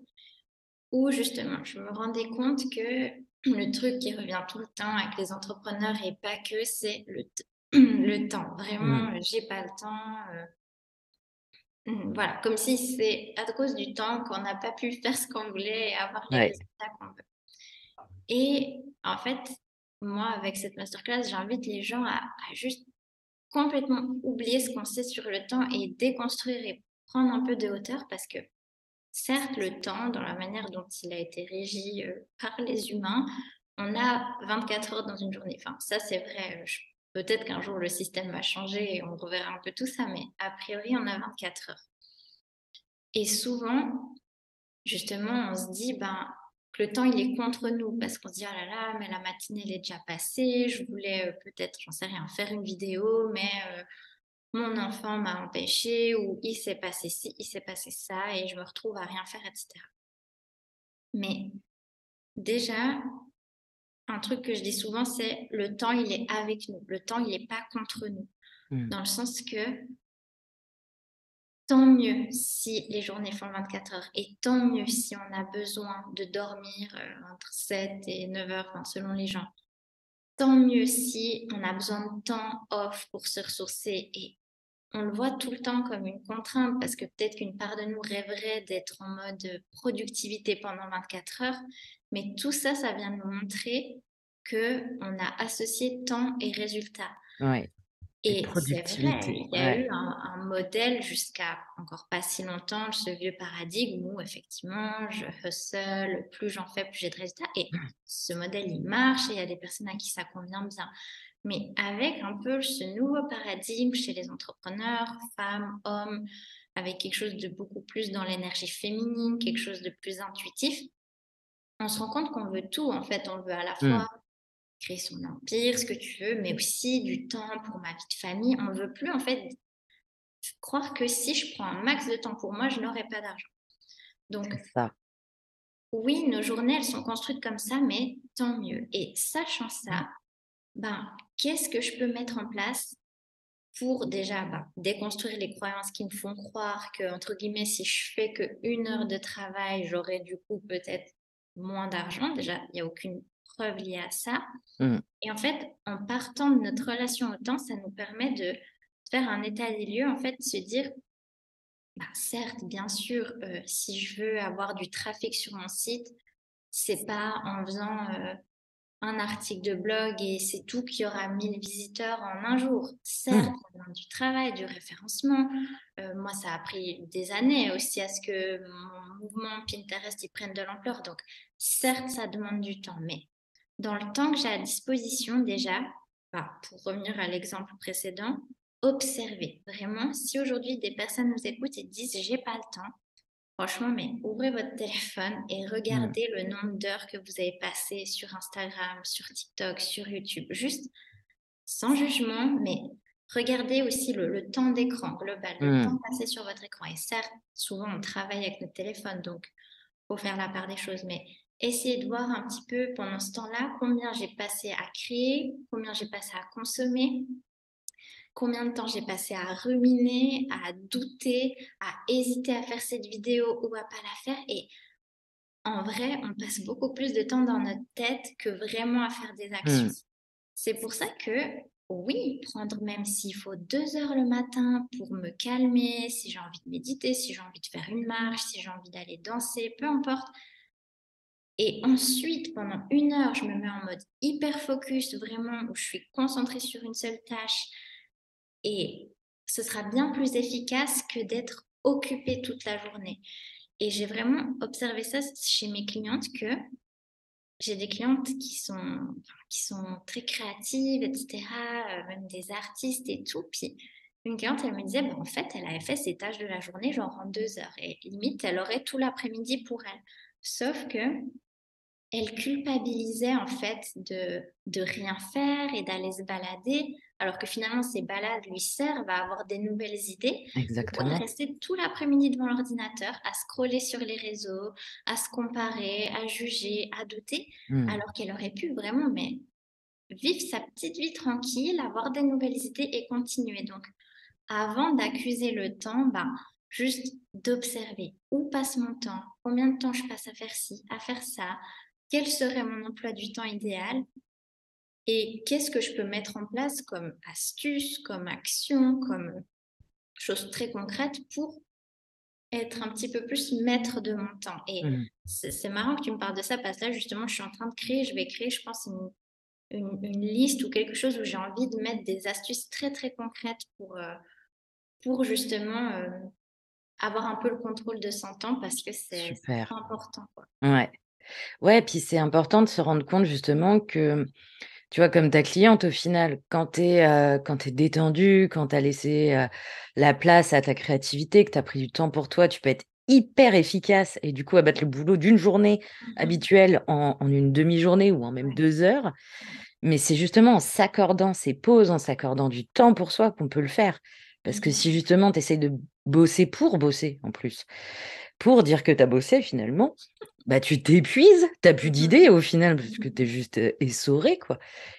où justement je me rendais compte que le truc qui revient tout le temps avec les entrepreneurs et pas que, c'est le, <clears throat> le temps. Vraiment, mmh. j'ai pas le temps. Mmh, voilà, comme si c'est à cause du temps qu'on n'a pas pu <laughs> faire ce qu'on voulait et avoir les résultats qu'on veut. Et en fait, moi, avec cette masterclass, j'invite les gens à, juste complètement oublier ce qu'on sait sur le temps et déconstruire et prendre un peu de hauteur parce que certes, le temps, dans la manière dont il a été régi euh, par les humains, on a 24 heures dans une journée. Enfin, ça, c'est vrai. Peut-être qu'un jour, le système va changer et on reverra un peu tout ça, mais a priori, on a 24 heures. Et souvent, justement, on se dit, ben, que le temps, il est contre nous parce qu'on se dit, oh là là, mais la matinée, elle est déjà passée, je voulais euh, peut-être, j'en sais rien, faire une vidéo, mais euh, mon enfant m'a empêché ou il s'est passé ci, il s'est passé ça et je me retrouve à rien faire, etc. Mais déjà, un truc que je dis souvent, c'est le temps, il est avec nous. Le temps, il n'est pas contre nous. Mmh. Dans le sens que tant mieux si les journées font 24 heures et tant mieux si on a besoin de dormir euh, entre 7 et 9 heures, selon les gens. Tant mieux si on a besoin de temps off pour se ressourcer et on le voit tout le temps comme une contrainte parce que peut-être qu'une part de nous rêverait d'être en mode productivité pendant 24 heures, mais tout ça, ça vient nous montrer que on a associé temps et résultat. Et c'est vrai, il y a eu un, modèle jusqu'à encore pas si longtemps, ce vieux paradigme où effectivement, je hustle, plus j'en fais, plus j'ai de résultats. Et ce modèle, il marche et il y a des personnes à qui ça convient bien. Mais avec un peu ce nouveau paradigme chez les entrepreneurs, femmes, hommes, avec quelque chose de beaucoup plus dans l'énergie féminine, quelque chose de plus intuitif, on se rend compte qu'on veut tout. En fait, on veut à la mmh. fois créer son empire, ce que tu veux, mais aussi du temps pour ma vie de famille. On ne veut plus, en fait, croire que si je prends un max de temps pour moi, je n'aurai pas d'argent. Donc, ça. oui, nos journées, elles sont construites comme ça, mais tant mieux. Et sachant ça, ben, qu'est-ce que je peux mettre en place pour déjà ben, déconstruire les croyances qui me font croire que, entre guillemets, si je fais qu'une heure de travail, j'aurai du coup peut-être moins d'argent? Déjà, il n'y a aucune preuve liée à ça. Mmh. Et en fait, en partant de notre relation au temps, ça nous permet de faire un état des lieux, en fait, de se dire, bah, certes, bien sûr, euh, si je veux avoir du trafic sur mon site, c'est pas en faisant euh, un article de blog et c'est tout qui aura 1000 visiteurs en un jour. Certes, mmh. ça demande du travail, du référencement. Euh, moi, ça a pris des années aussi à ce que mon mouvement Pinterest y prenne de l'ampleur. Donc, certes, ça demande du temps, mais dans le temps que j'ai à disposition déjà, bah, pour revenir à l'exemple précédent, observer vraiment. Si aujourd'hui des personnes nous écoutent et disent j'ai pas le temps, Franchement, mais ouvrez votre téléphone et regardez le nombre d'heures que vous avez passé sur Instagram, sur TikTok, sur YouTube. Juste sans jugement, mais regardez aussi le, temps d'écran global, le mmh. temps passé sur votre écran. Et certes, souvent on travaille avec notre téléphone, donc faut faire la part des choses. Mais essayer de voir un petit peu pendant ce temps-là combien j'ai passé à créer, combien j'ai passé à consommer, combien de temps j'ai passé à ruminer, à douter, à hésiter à faire cette vidéo ou à pas la faire. Et en vrai, on passe beaucoup plus de temps dans notre tête que vraiment à faire des actions. Mmh. C'est pour ça que oui, prendre même s'il faut deux heures le matin pour me calmer, si j'ai envie de méditer, si j'ai envie de faire une marche, si j'ai envie d'aller danser, peu importe. Et ensuite, pendant une heure, je me mets en mode hyper focus, vraiment, où je suis concentrée sur une seule tâche. Et ce sera bien plus efficace que d'être occupée toute la journée. Et j'ai vraiment observé ça chez mes clientes que j'ai des clientes qui sont, qui sont très créatives, etc., euh, même des artistes et tout. Puis une cliente, elle me disait, bah, en fait, elle avait fait ses tâches de la journée, genre en deux heures. Et limite, elle aurait tout l'après-midi pour elle. Sauf que elle culpabilisait en fait de, de rien faire et d'aller se balader, alors que finalement ces balades lui servent à avoir des nouvelles idées. Exactement. Rester tout l'après-midi devant l'ordinateur, à scroller sur les réseaux, à se comparer, à juger, à douter, hmm. alors qu'elle aurait pu vraiment mais vivre sa petite vie tranquille, avoir des nouvelles idées et continuer. Donc, avant d'accuser le temps, bah, juste d'observer où passe mon temps, combien de temps je passe à faire ci, à faire ça, quel serait mon emploi du temps idéal et qu'est-ce que je peux mettre en place comme astuce, comme action, comme chose très concrète pour être un petit peu plus maître de mon temps? Et mmh. c'est marrant que tu me parles de ça parce que là, justement, je suis en train de créer, je vais créer, je pense, une, une, liste ou quelque chose où j'ai envie de mettre des astuces très, très concrètes pour, euh, pour justement euh, avoir un peu le contrôle de son temps parce que c'est important. Quoi. Ouais. Ouais, puis c'est important de se rendre compte justement que, tu vois, comme ta cliente au final, quand tu es, euh, détendu, quand tu as laissé, euh, la place à ta créativité, que tu as pris du temps pour toi, tu peux être hyper efficace et du coup abattre le boulot d'une journée mmh habituelle en une demi-journée ou en même deux heures. Mais c'est justement en s'accordant ces pauses, en s'accordant du temps pour soi qu'on peut le faire. Parce que mmh si justement tu essayes de bosser pour bosser en plus, pour dire que tu as bossé finalement, bah, tu t'épuises, tu n'as plus mmh d'idées au final parce que tu es juste essoré, quoi.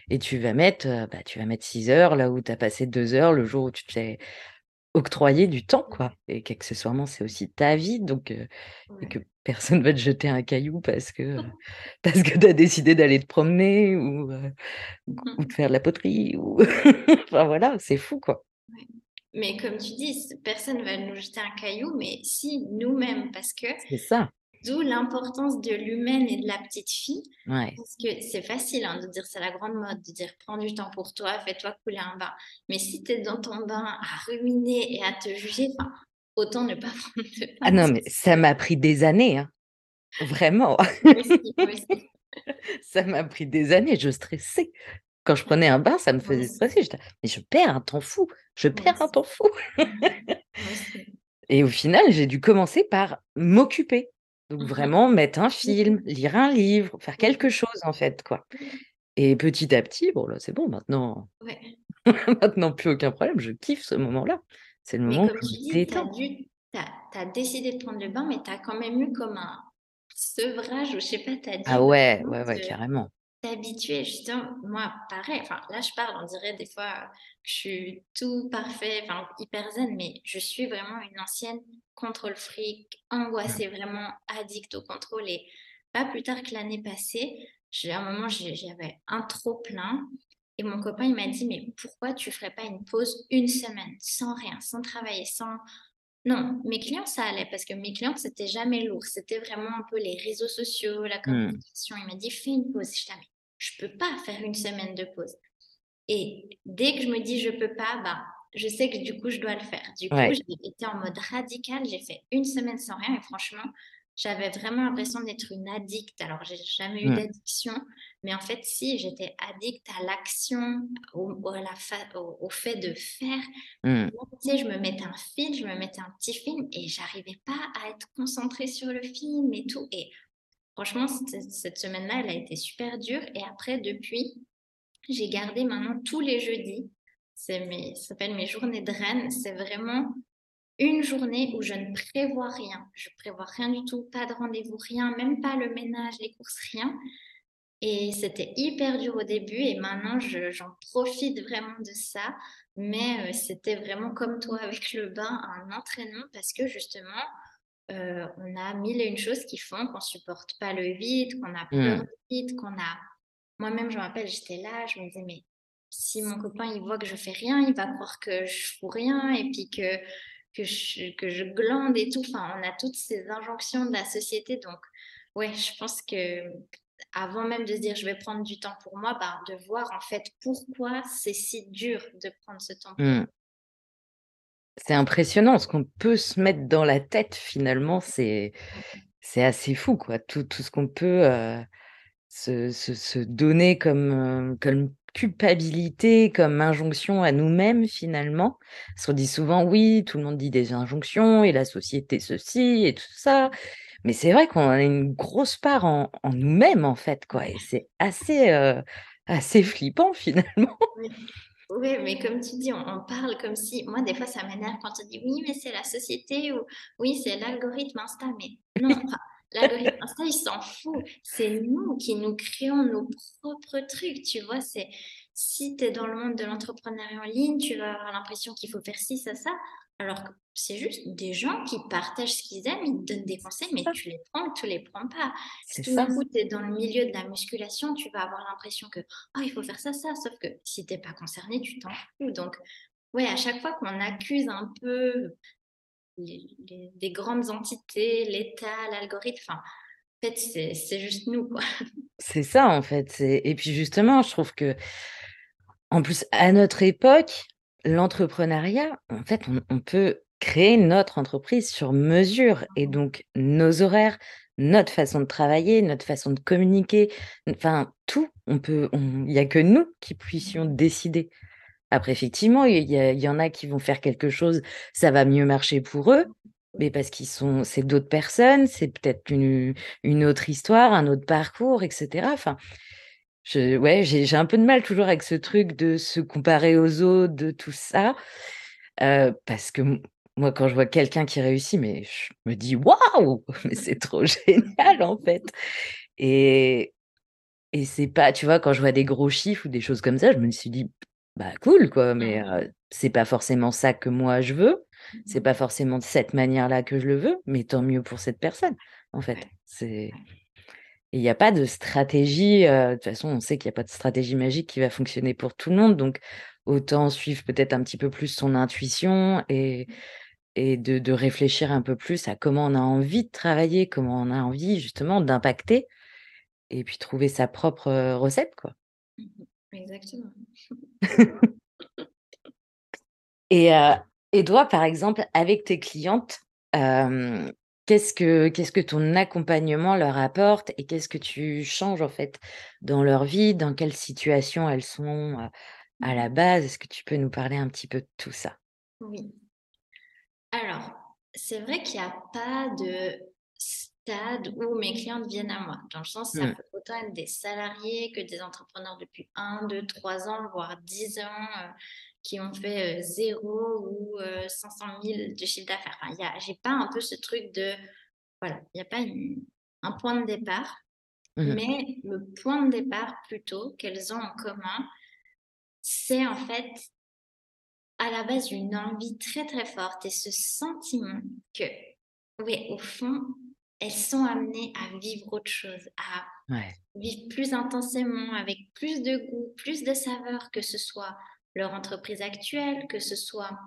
Et tu vas mettre, bah, tu vas mettre 6 heures là où tu as passé 2 heures le jour où tu t'es octroyé du temps, quoi. Et qu'accessoirement, c'est aussi ta vie, donc et que personne va te jeter un caillou parce que, <laughs> parce que tu as décidé d'aller te promener ou, mmh ou de faire de la poterie ou <laughs> enfin voilà, c'est fou, quoi. Mais comme tu dis, personne va nous jeter un caillou, mais si nous-mêmes, parce que C'est ça. D'où l'importance de l'humaine et de la petite fille. Parce que c'est facile hein, de dire, c'est la grande mode, de dire prends du temps pour toi, fais-toi couler un bain. Mais si tu es dans ton bain à ruminer et à te juger, autant ne pas <laughs> prendre de bain. Ah non, mais ça m'a pris des années. Hein. Vraiment. <laughs> ça m'a pris des années. Je stressais. Quand je prenais un bain, ça me faisait stresser. mais je perds un temps fou. Je perds un temps fou. et au final, j'ai dû commencer par m'occuper. Donc mmh vraiment mettre un film, lire un livre, faire quelque chose en fait, quoi. Et petit à petit, bon là c'est bon maintenant. <laughs> maintenant plus aucun problème, je kiffe ce moment-là. C'est le moment où tu dis, tu as, décidé de prendre le bain, mais tu as quand même eu comme un sevrage, ou je sais pas, tu as dit. Ah ouais, ouais, ouais, carrément t'habituer. Justement, moi, pareil, enfin, là, je parle, on dirait des fois que je suis tout parfait, enfin, hyper zen, mais je suis vraiment une ancienne contrôle fric, angoissée, vraiment addict au contrôle. Et pas plus tard que l'année passée, j'ai un moment, j'avais un trop plein. Et mon copain, il m'a dit, mais pourquoi tu ferais pas une pause une semaine, sans rien, sans travailler, sans... Non, mes clients, ça allait, parce que mes clients, c'était jamais lourd. C'était vraiment un peu les réseaux sociaux, la mmh. communication. Il m'a dit, fais une pause. Je je peux pas faire une semaine de pause. Et dès que je me dis je peux pas, bah, je sais que du coup je dois le faire. Du coup, j'ai été en mode radical, j'ai fait une semaine sans rien et franchement, j'avais vraiment l'impression d'être une addict. Alors, j'ai jamais eu mmh. d'addiction, mais en fait, si, j'étais addict à l'action, au, au, fait de faire. Mmh. je me mettais un film, je me mettais un petit film et j'arrivais pas à être concentrée sur le film et tout. Et Franchement, cette semaine-là, elle a été super dure. Et après, depuis, j'ai gardé maintenant tous les jeudis. C'est mes, ça s'appelle mes journées de reine. C'est vraiment une journée où je ne prévois rien. Je prévois rien du tout, pas de rendez-vous, rien, même pas le ménage, les courses, rien. Et c'était hyper dur au début et maintenant j'en profite vraiment de ça. Mais euh, c'était vraiment comme toi avec le bain, un entraînement parce que justement, euh, on a mille et une choses qui font qu'on supporte pas le vide, qu'on a peur mmh. du vide, qu'on a... Moi-même, je me rappelle, j'étais là, je me disais, mais si mon copain, il voit que je fais rien, il va croire que je fous rien et puis que que je, que je glande et tout. Enfin, on a toutes ces injonctions de la société. Donc, ouais, je pense que avant même de se dire je vais prendre du temps pour moi, bah, de voir en fait pourquoi c'est si dur de prendre ce temps. Mmh. C'est impressionnant ce qu'on peut se mettre dans la tête finalement, c'est c'est assez fou quoi. Tout, tout ce qu'on peut euh, se, se, se, donner comme, euh, comme culpabilité, comme injonction à nous-mêmes finalement. Parce qu'on dit souvent, oui, tout le monde dit des injonctions et la société ceci et tout ça. Mais c'est vrai qu'on a une grosse part en, nous-mêmes en fait, quoi. Et c'est assez, euh, assez flippant <laughs> finalement. Oui. mais comme tu dis, on, parle comme si. Moi, des fois, ça m'énerve quand on dit oui, mais c'est la société ou oui, c'est l'algorithme Insta. Mais non, L'algorithme il s'en fout. C'est nous qui nous créons nos propres trucs, tu vois. C'est si tu es dans le monde de l'entrepreneuriat en ligne, tu vas avoir l'impression qu'il faut faire ci, ça, ça. Alors que c'est juste des gens qui partagent ce qu'ils aiment, ils te donnent des conseils, mais tu les prends ou tu les prends pas. Si tout d'un coup, tu es dans le milieu de la musculation, tu vas avoir l'impression que oh, il faut faire ça, ça. Sauf que si tu n'es pas concerné, tu t'en fous. Donc, ouais, à chaque fois qu'on accuse un peu les, des grandes entités, l'État, l'algorithme. Enfin, en fait, c'est juste nous. C'est ça, en fait. Et puis justement, je trouve que, en plus, à notre époque, l'entrepreneuriat, en fait, on, peut créer notre entreprise sur mesure et donc nos horaires, notre façon de travailler, notre façon de communiquer, enfin tout, on peut, il n'y a que nous qui puissions décider. Après, effectivement, il y, en a qui vont faire quelque chose, ça va mieux marcher pour eux, mais parce qu'ils sont, c'est d'autres personnes, c'est peut-être une, une, autre histoire, un autre parcours, etc. Enfin, je, ouais, j'ai un peu de mal toujours avec ce truc de se comparer aux autres, de tout ça, euh, parce que moi, quand je vois quelqu'un qui réussit, mais je me dis waouh, <laughs> mais c'est trop génial en fait. Et et c'est pas, tu vois, quand je vois des gros chiffres ou des choses comme ça, je me suis dit bah, cool quoi, mais mmh. c'est pas forcément ça que moi je veux. C'est mmh. pas forcément de cette manière-là que je le veux, mais tant mieux pour cette personne, en fait. C'est il n'y a pas de stratégie, de toute façon, on sait qu'il y a pas de stratégie magique qui va fonctionner pour tout le monde, donc autant suivre peut-être un petit peu plus son intuition et et de de réfléchir un peu plus à comment on a envie de travailler, comment on a envie justement d'impacter et puis trouver sa propre, recette, quoi. Exactement. <laughs> Et, euh, et toi, par exemple, avec tes clientes, qu'est-ce que qu'est-ce que ton accompagnement leur apporte et qu'est-ce que tu changes en fait dans leur vie, dans quelle situation elles sont à la base? Est-ce que tu peux nous parler un petit peu de tout ça? Oui. Alors, c'est vrai qu'il n'y a pas de stade où mes clientes viennent à moi. Dans le sens, ça mmh. peut autant être des salariés que des entrepreneurs depuis 1, 2, 3 ans, voire 10 ans, euh, qui ont fait euh, zéro ou 500 euh, 000 de chiffre d'affaires. Enfin, j'ai pas un peu ce truc de... Voilà, il n'y a pas un point de départ, mmh mais le point de départ plutôt qu'elles ont en commun, c'est en fait à la base une envie très très forte et ce sentiment que, oui, au fond, elles sont amenées à vivre autre chose, à vivre plus intensément, avec plus de goût, plus de saveur, que ce soit leur entreprise actuelle, que ce soit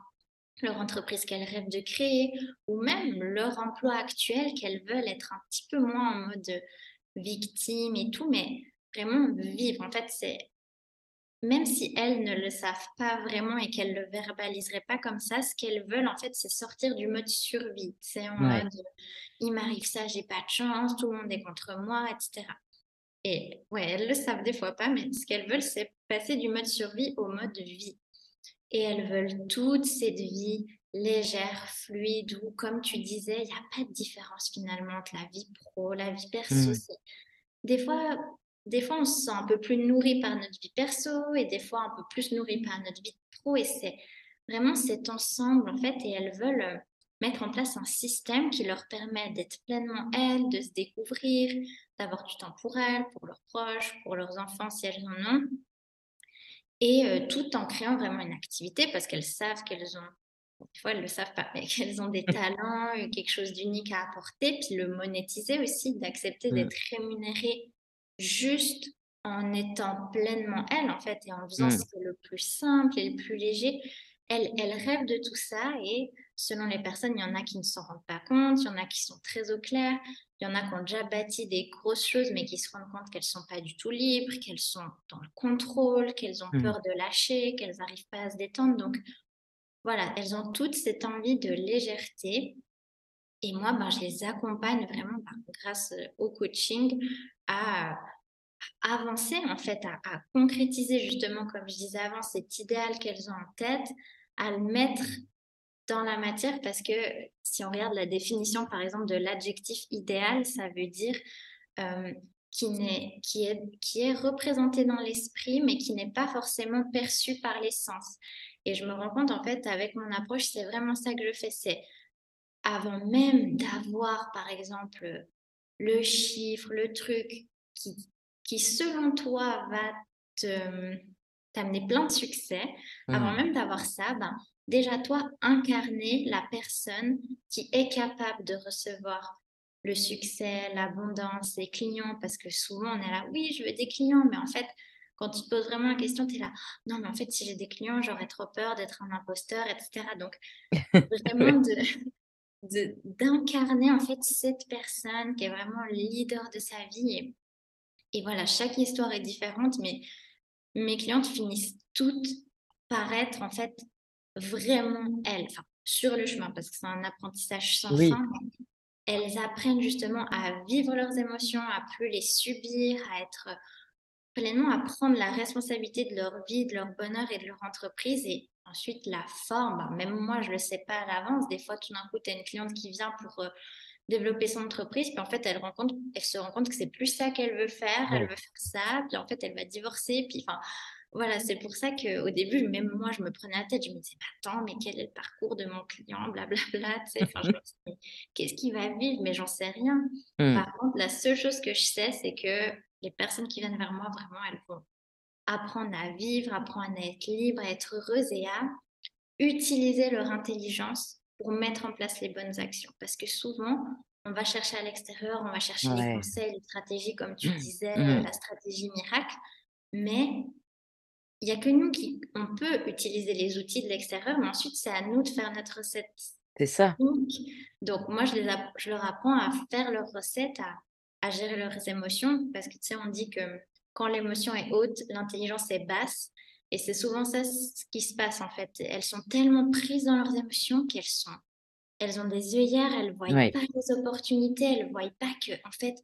leur entreprise qu'elles rêvent de créer, ou même leur emploi actuel qu'elles veulent être un petit peu moins en mode victime et tout, mais vraiment vivre. En fait, c'est même si elles ne le savent pas vraiment et qu'elles le verbaliseraient pas comme ça, ce qu'elles veulent en fait, c'est sortir du mode survie. C'est en mode il m'arrive ça, j'ai pas de chance, tout le monde est contre moi, etc. Et ouais, elles le savent des fois pas, mais ce qu'elles veulent, c'est passer du mode survie au mode vie. Et elles veulent toute cette vie légère, fluide, où, comme tu disais, il n'y a pas de différence finalement entre la vie pro, la vie perso. Mmh. Des fois, des fois, on se sent un peu plus nourri par notre vie perso et des fois un peu plus nourri par notre vie pro. Et c'est vraiment cet ensemble, en fait, et elles veulent mettre en place un système qui leur permet d'être pleinement elles, de se découvrir, d'avoir du temps pour elles, pour leurs proches, pour leurs enfants si elles en ont, et euh, tout en créant vraiment une activité parce qu'elles savent qu'elles ont, des fois elles ne le savent pas, mais <laughs> qu'elles ont des talents, quelque chose d'unique à apporter, puis le monétiser aussi, d'accepter mmh. d'être rémunérées juste en étant pleinement elles en fait et en faisant ce mmh. qui est le plus simple et le plus léger. Elles, elles rêvent de tout ça et selon les personnes, il y en a qui ne s'en rendent pas compte, il y en a qui sont très au clair, il y en a qui ont déjà bâti des grosses choses, mais qui se rendent compte qu'elles ne sont pas du tout libres, qu'elles sont dans le contrôle, qu'elles ont mmh. peur de lâcher, qu'elles n'arrivent pas à se détendre. Donc voilà, elles ont toutes cette envie de légèreté. Et moi, ben, je les accompagne vraiment ben, grâce euh, au coaching à, avancer, en fait, à, concrétiser justement, comme je disais avant, cet idéal qu'elles ont en tête, à le mettre dans la matière parce que si on regarde la définition, par exemple, de l'adjectif idéal, ça veut dire euh, qui, est, qui, est, qui est représenté dans l'esprit, mais qui n'est pas forcément perçu par les sens. Et je me rends compte, en fait, avec mon approche, c'est vraiment ça que je fais. C'est avant même d'avoir, par exemple, le chiffre, le truc qui, qui selon toi, va te t'amener plein de succès, avant mmh. même d'avoir ça, ben, déjà toi incarner la personne qui est capable de recevoir le succès, l'abondance, les clients, parce que souvent on est là, oui, je veux des clients, mais en fait, quand tu te poses vraiment la question, tu es là, non, mais en fait, si j'ai des clients, j'aurais trop peur d'être un imposteur, etc. Donc, vraiment <laughs> de, d'incarner en fait cette personne qui est vraiment le leader de sa vie. Et, et voilà, chaque histoire est différente, mais mes clientes finissent toutes par être en fait vraiment elles, enfin, sur le chemin, parce que c'est un apprentissage sans fin. Elles apprennent justement à vivre leurs émotions, à plus les subir, à être pleinement à prendre la responsabilité de leur vie, de leur bonheur et de leur entreprise. Et ensuite, la forme, ben, même moi, je ne le sais pas à l'avance. Des fois, tout d'un coup, tu as une cliente qui vient pour euh, développer son entreprise, puis en fait, elle, elle se rend compte que c'est plus ça qu'elle veut faire, elle veut faire ça, puis en fait, elle va divorcer, puis enfin, voilà, c'est pour ça qu'au début, même moi, je me prenais la tête. Je me disais, attends, mais quel est le parcours de mon client, blablabla. Enfin, je me disais, qu'est-ce qu'il va vivre? Mais j'en sais rien. Mmh. Par contre, la seule chose que je sais, c'est que les personnes qui viennent vers moi, vraiment, elles vont apprendre à vivre, apprendre à être libre, à être heureuse et à utiliser leur intelligence pour mettre en place les bonnes actions. Parce que souvent, on va chercher à l'extérieur, on va chercher les conseils, les stratégies, comme tu mmh. disais, mmh. la stratégie miracle. Mais il n'y a que nous qui on peut utiliser les outils de l'extérieur, mais ensuite c'est à nous de faire notre recette. C'est ça. Donc, moi, je, les je leur apprends à faire leur recette, à, à, gérer leurs émotions, parce que tu sais, on dit que quand l'émotion est haute, l'intelligence est basse. Et c'est souvent ça ce qui se passe en fait. Elles sont tellement prises dans leurs émotions qu'elles sont, elles ont des œillères, elles ne voient pas les opportunités, elles ne voient pas que en fait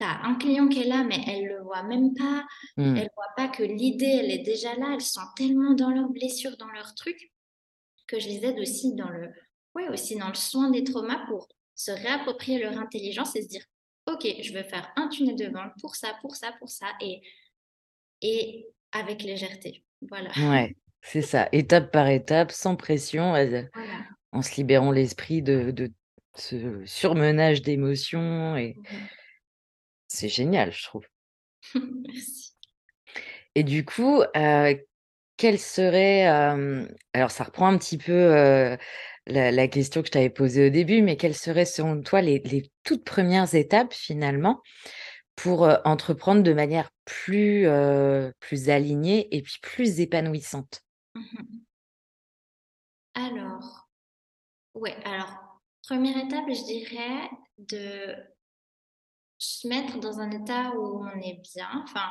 tu as un client qui est là, mais elle ne le voit même pas. Elle mmh. Elle voit pas que l'idée, elle est déjà là. Elles sont tellement dans leurs blessures, dans leurs trucs, que je les aide aussi dans le, ouais, aussi dans le soin des traumas pour se réapproprier leur intelligence et se dire, OK, je veux faire un tunnel de vente pour ça, pour ça, pour ça, et, et avec légèreté. Voilà. Ouais, c'est ça, étape par étape, sans pression, en se libérant l'esprit de, de ce surmenage d'émotions et... C'est génial, je trouve. <laughs> Merci. Et du coup, quelle serait, alors ça reprend un petit peu, la question que je t'avais posée au début, mais quelles seraient selon toi les toutes premières étapes finalement pour, entreprendre de manière plus, plus alignée et puis plus épanouissante? Mmh alors, alors première étape, je dirais de se mettre dans un état où on est bien. Enfin,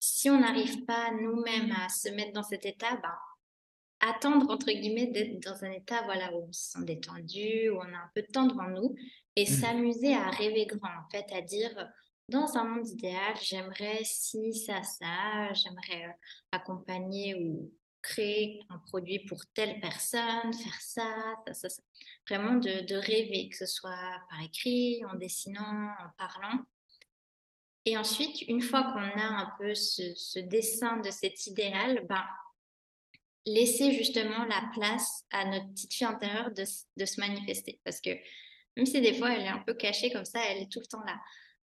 si on n'arrive pas nous-mêmes à se mettre dans cet état, ben, attendre, entre guillemets, d'être dans un état voilà, où on se sent détendu, où on a un peu de temps devant nous, et mmh. s'amuser à rêver grand, en fait, à dire, dans un monde idéal, j'aimerais si, ça, ça, j'aimerais euh, accompagner ou créer un produit pour telle personne, faire ça, ça, ça, Vraiment de, rêver, que ce soit par écrit, en dessinant, en parlant. Et ensuite, une fois qu'on a un peu ce, dessin de cet idéal, ben, laisser justement la place à notre petite fille intérieure de, de se manifester. Parce que même si des fois elle est un peu cachée comme ça, elle est tout le temps là.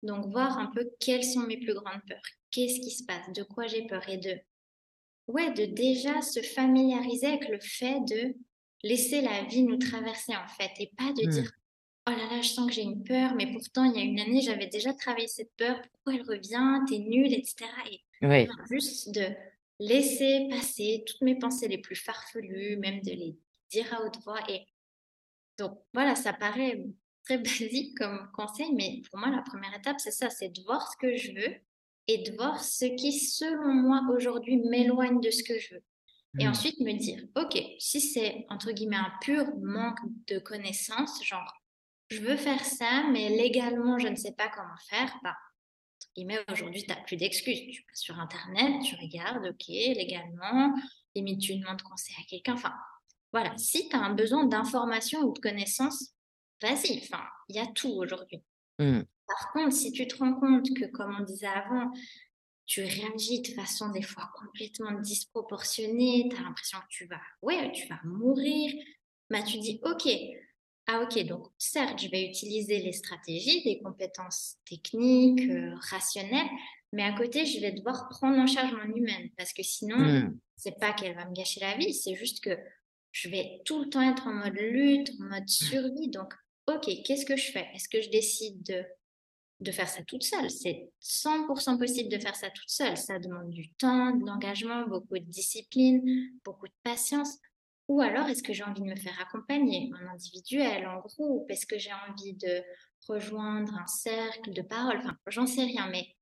Donc voir un peu quelles sont mes plus grandes peurs, qu'est-ce qui se passe, de quoi j'ai peur et de ouais, de déjà se familiariser avec le fait de laisser la vie nous traverser en fait et pas de dire oh là là, je sens que j'ai une peur, mais pourtant il y a une année j'avais déjà travaillé cette peur, pourquoi elle revient, t'es nulle, etc. Et juste de laisser passer toutes mes pensées les plus farfelues, même de les dire à haute voix. Et donc voilà, ça paraît très <laughs> basique comme conseil, mais pour moi la première étape c'est ça, c'est de voir ce que je veux et de voir ce qui, selon moi, aujourd'hui, m'éloigne de ce que je veux. Et mmh. ensuite me dire, OK, si c'est, entre guillemets, un pur manque de connaissances, genre, je veux faire ça, mais légalement, je ne sais pas comment faire, bah, aujourd'hui, tu n'as plus d'excuses. Tu vas sur Internet, tu regardes, OK, légalement, limite, tu demandes conseil à quelqu'un. Enfin, voilà, si tu as un besoin d'information ou de connaissances, vas-y, enfin, il y a tout aujourd'hui. Mmh. Par contre, si tu te rends compte que, comme on disait avant, tu réagis de façon des fois complètement disproportionnée, tu as l'impression que tu vas, ouais, tu vas mourir, bah, tu dis, OK, ah ok, donc certes, je vais utiliser les stratégies, des compétences techniques, euh, rationnelles, mais à côté, je vais devoir prendre en charge mon humaine, parce que sinon, mmh. c'est pas qu'elle va me gâcher la vie, c'est juste que je vais tout le temps être en mode lutte, en mode survie. Donc, ok, qu'est-ce que je fais? Est-ce que je décide de de faire ça toute seule? C'est 100% possible de faire ça toute seule. Ça demande du temps, de l'engagement, beaucoup de discipline, beaucoup de patience. Ou alors, est-ce que j'ai envie de me faire accompagner en individuel, en groupe? Est-ce que j'ai envie de rejoindre un cercle de parole? Enfin, j'en sais rien, mais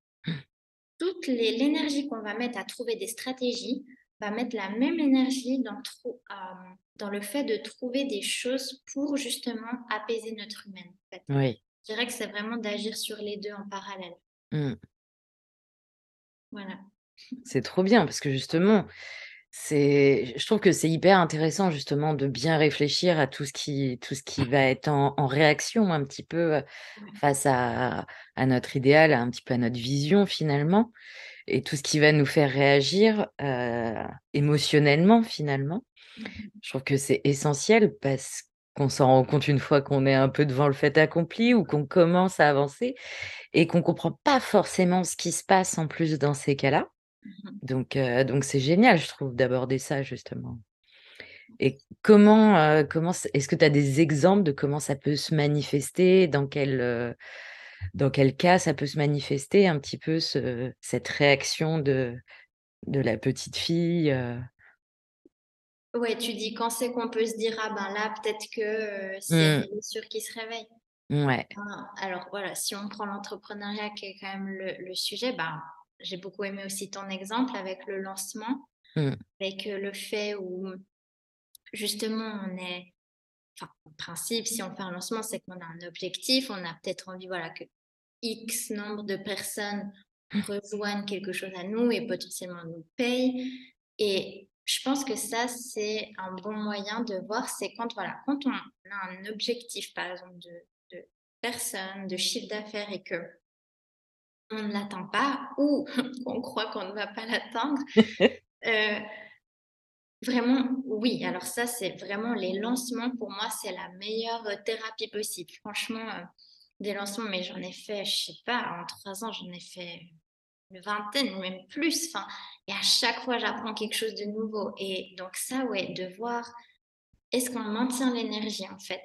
toute l'énergie qu'on va mettre à trouver des stratégies va mettre la même énergie dans, euh, dans le fait de trouver des choses pour justement apaiser notre humaine. Oui. Je dirais que c'est vraiment d'agir sur les deux en parallèle. Mmh. Voilà. C'est trop bien parce que justement, c'est, je trouve que c'est hyper intéressant justement de bien réfléchir à tout ce qui, tout ce qui va être en, réaction un petit peu face à, à, notre idéal, un petit peu à notre vision finalement, et tout ce qui va nous faire réagir émotionnellement finalement. Mmh je trouve que c'est essentiel parce qu'on s'en rend compte une fois qu'on est un peu devant le fait accompli ou qu'on commence à avancer et qu'on comprend pas forcément ce qui se passe en plus dans ces cas-là. Mmh donc, donc c'est génial, je trouve, d'aborder ça justement. Et comment, comment est-ce que tu as des exemples de comment ça peut se manifester, dans quel, dans quel cas ça peut se manifester un petit peu cette réaction de, de la petite fille Ouais, tu dis quand c'est qu'on peut se dire, ah ben là, peut-être que c'est mmh. sûr qui se réveille. Ouais. alors voilà, si on prend l'entrepreneuriat qui est quand même le, sujet, ben, j'ai beaucoup aimé aussi ton exemple avec le lancement, mmh. avec euh, le fait où justement on est, enfin, en principe, si on fait un lancement, c'est qu'on a un objectif, on a peut-être envie, voilà, que X nombre de personnes mmh. rejoignent quelque chose à nous et potentiellement nous payent. Et je pense que ça, c'est un bon moyen de voir, c'est quand, voilà, quand on a un objectif, par exemple, de, de personne, de chiffre d'affaires et que on ne l'atteint pas ou <laughs> qu'on croit qu'on ne va pas l'atteindre, <laughs> euh, vraiment, oui. Alors ça, c'est vraiment les lancements, pour moi, c'est la meilleure thérapie possible. Franchement, euh, des lancements, mais j'en ai fait, je sais pas, en trois ans, j'en ai fait une vingtaine, même plus. Enfin, et à chaque fois, j'apprends quelque chose de nouveau. Et donc ça, ouais, de voir est-ce qu'on maintient l'énergie en fait.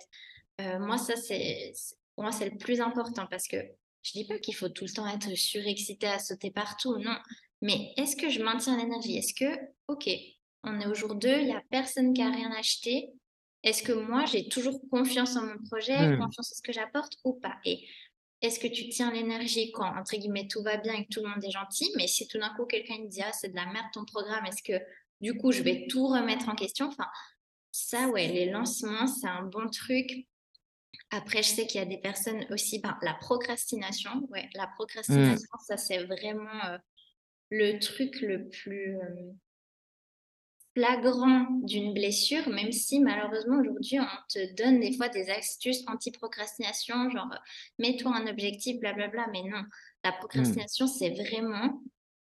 Euh, moi, ça, c'est pour moi, c'est le plus important parce que je dis pas qu'il faut tout le temps être surexcité à sauter partout, non. Mais est-ce que je maintiens l'énergie? Est-ce que, ok, on est au jour 2, il n'y a personne qui a rien acheté. Est-ce que moi, j'ai toujours confiance en mon projet, mmh. confiance en ce que j'apporte ou pas? Et est-ce que tu tiens l'énergie quand, entre guillemets, tout va bien et que tout le monde est gentil Mais si tout d'un coup, quelqu'un me dit, ah, c'est de la merde ton programme, est-ce que du coup, je vais tout remettre en question? Enfin, ça, ouais, les lancements, c'est un bon truc. Après, je sais qu'il y a des personnes aussi, ben, la procrastination, ouais, la procrastination, mmh. ça, c'est vraiment euh, le truc le plus. Euh, flagrant d'une blessure, même si malheureusement aujourd'hui on te donne des fois des astuces anti-procrastination, genre mets-toi un objectif, blablabla, mais non, la procrastination c'est vraiment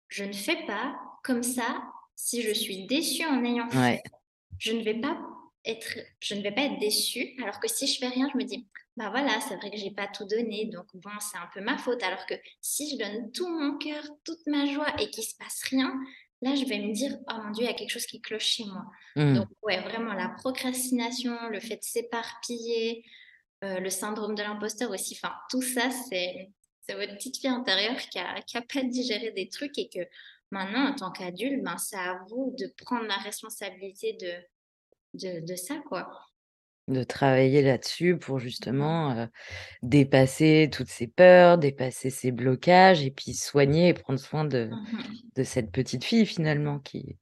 je ne fais pas, comme ça si je suis déçue en ayant fait, je ne vais pas être, je ne vais pas être déçue. Alors que si je fais rien, je me dis, bah voilà, c'est vrai que j'ai pas tout donné, donc bon, c'est un peu ma faute. Alors que si je donne tout mon cœur, toute ma joie et qu'il se passe rien, là, je vais me dire, oh mon Dieu, il y a quelque chose qui cloche chez moi. Mmh. Donc, ouais, vraiment, la procrastination, le fait de s'éparpiller, euh, le syndrome de l'imposteur aussi, enfin, tout ça, c'est votre petite fille intérieure qui a, qui a pas digéré des trucs et que maintenant, en tant qu'adulte, ben, c'est à vous de prendre la responsabilité de, de, de ça, quoi. De travailler là-dessus pour mmh justement dépasser toutes ces peurs, dépasser ces blocages et puis soigner et prendre soin de, mmh de cette petite fille finalement qui,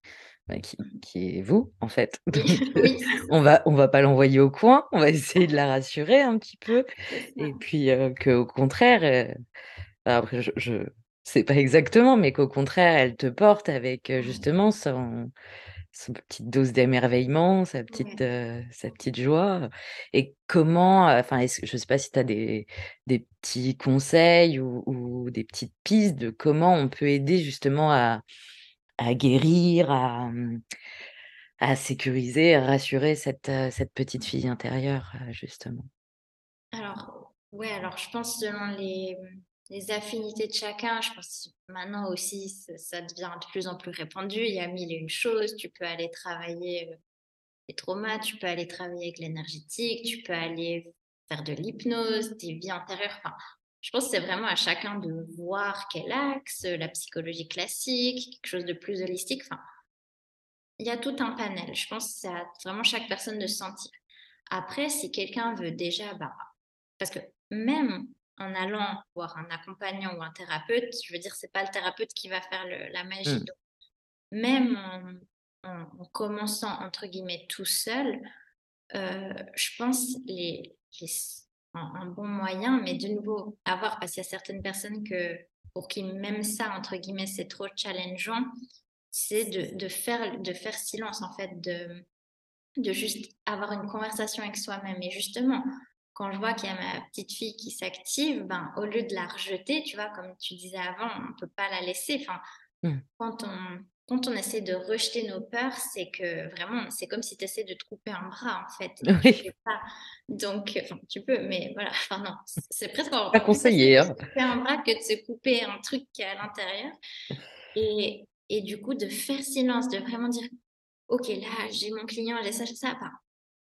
bah, qui, mmh. qui, est vous en fait. <laughs> <laughs> on va on va pas l'envoyer au coin, on va essayer de la rassurer un petit peu <laughs> et puis qu'au contraire, après je, je sais pas exactement, mais qu'au contraire elle te porte avec justement son sa petite dose d'émerveillement, sa petite, sa petite joie. Et comment, enfin, est-ce, je ne sais pas si tu as des, des petits conseils ou, des petites pistes de comment on peut aider justement à, à guérir, à, mmh, à sécuriser, à rassurer cette, cette petite fille intérieure, justement? Alors, ouais, alors je pense selon les, les affinités de chacun. Je pense maintenant aussi, ça, devient de plus en plus répandu. Il y a mille et une choses. Tu peux aller travailler euh, les traumas, tu peux aller travailler avec l'énergétique, tu peux aller faire de l'hypnose, des vies antérieures. Enfin, je pense que c'est vraiment à chacun de voir quel axe, la psychologie classique, quelque chose de plus holistique. Enfin, il y a tout un panel. Je pense que c'est à vraiment chaque personne de sentir. Après, si quelqu'un veut déjà, bah, parce que même en allant voir un accompagnant ou un thérapeute, je veux dire, c'est pas le thérapeute qui va faire la magie. Mmh. même en, commençant entre guillemets tout seul, euh, je pense les, un, bon moyen, mais de nouveau avoir parce qu'il y a certaines personnes que pour qui même ça entre guillemets c'est trop challengeant, c'est de, de, faire de faire silence en fait, de de juste avoir une conversation avec soi-même et justement quand je vois qu'il y a ma petite fille qui s'active, ben, au lieu de la rejeter, tu vois, comme tu disais avant, on ne peut pas la laisser. Enfin, mmh. quand, on, quand on essaie de rejeter nos peurs, c'est que vraiment, c'est comme si tu essaies de te couper un bras, en fait. <laughs> Oui. Pas. Donc, enfin, tu peux, mais voilà, <laughs> enfin non, c'est presque pas conseillé. Hein. couper un bras que de se couper un truc qui est à l'intérieur. Et, et du coup, de faire silence, de vraiment dire, ok, là, j'ai mon client, j'ai ça, j'ai ça. Enfin,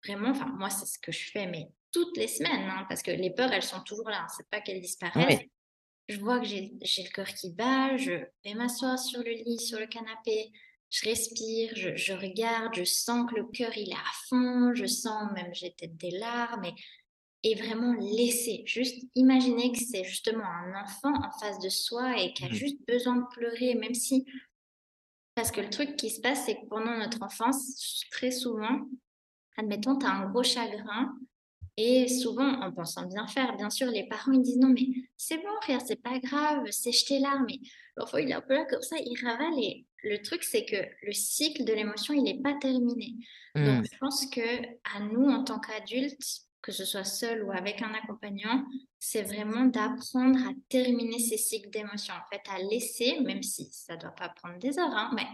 vraiment, enfin, moi, c'est ce que je fais, mais toutes les semaines, hein, parce que les peurs, elles sont toujours là. Hein, c'est pas qu'elles disparaissent. Je vois que j'ai le cœur qui bat, je vais m'asseoir sur le lit, sur le canapé, je respire, je, regarde, je sens que le cœur il est à fond, je sens même j'ai peut-être des larmes et, et, vraiment laisser, juste imaginer que c'est justement un enfant en face de soi et qui a mmh juste besoin de pleurer, même si parce que le truc qui se passe, c'est que pendant notre enfance, très souvent, admettons, tu as un gros chagrin, et souvent, en pensant bien faire, bien sûr, les parents ils disent non, mais c'est bon, frère, c'est pas grave, c'est jeter larmes. Mais l'enfant, il est un peu là comme ça, il ravale. Et le truc, c'est que le cycle de l'émotion, il n'est pas terminé. Donc, mmh. je pense que à nous, en tant qu'adultes, que ce soit seul ou avec un accompagnant, c'est vraiment d'apprendre à terminer ces cycles d'émotions. En fait, à laisser, même si ça ne doit pas prendre des heures, hein, mais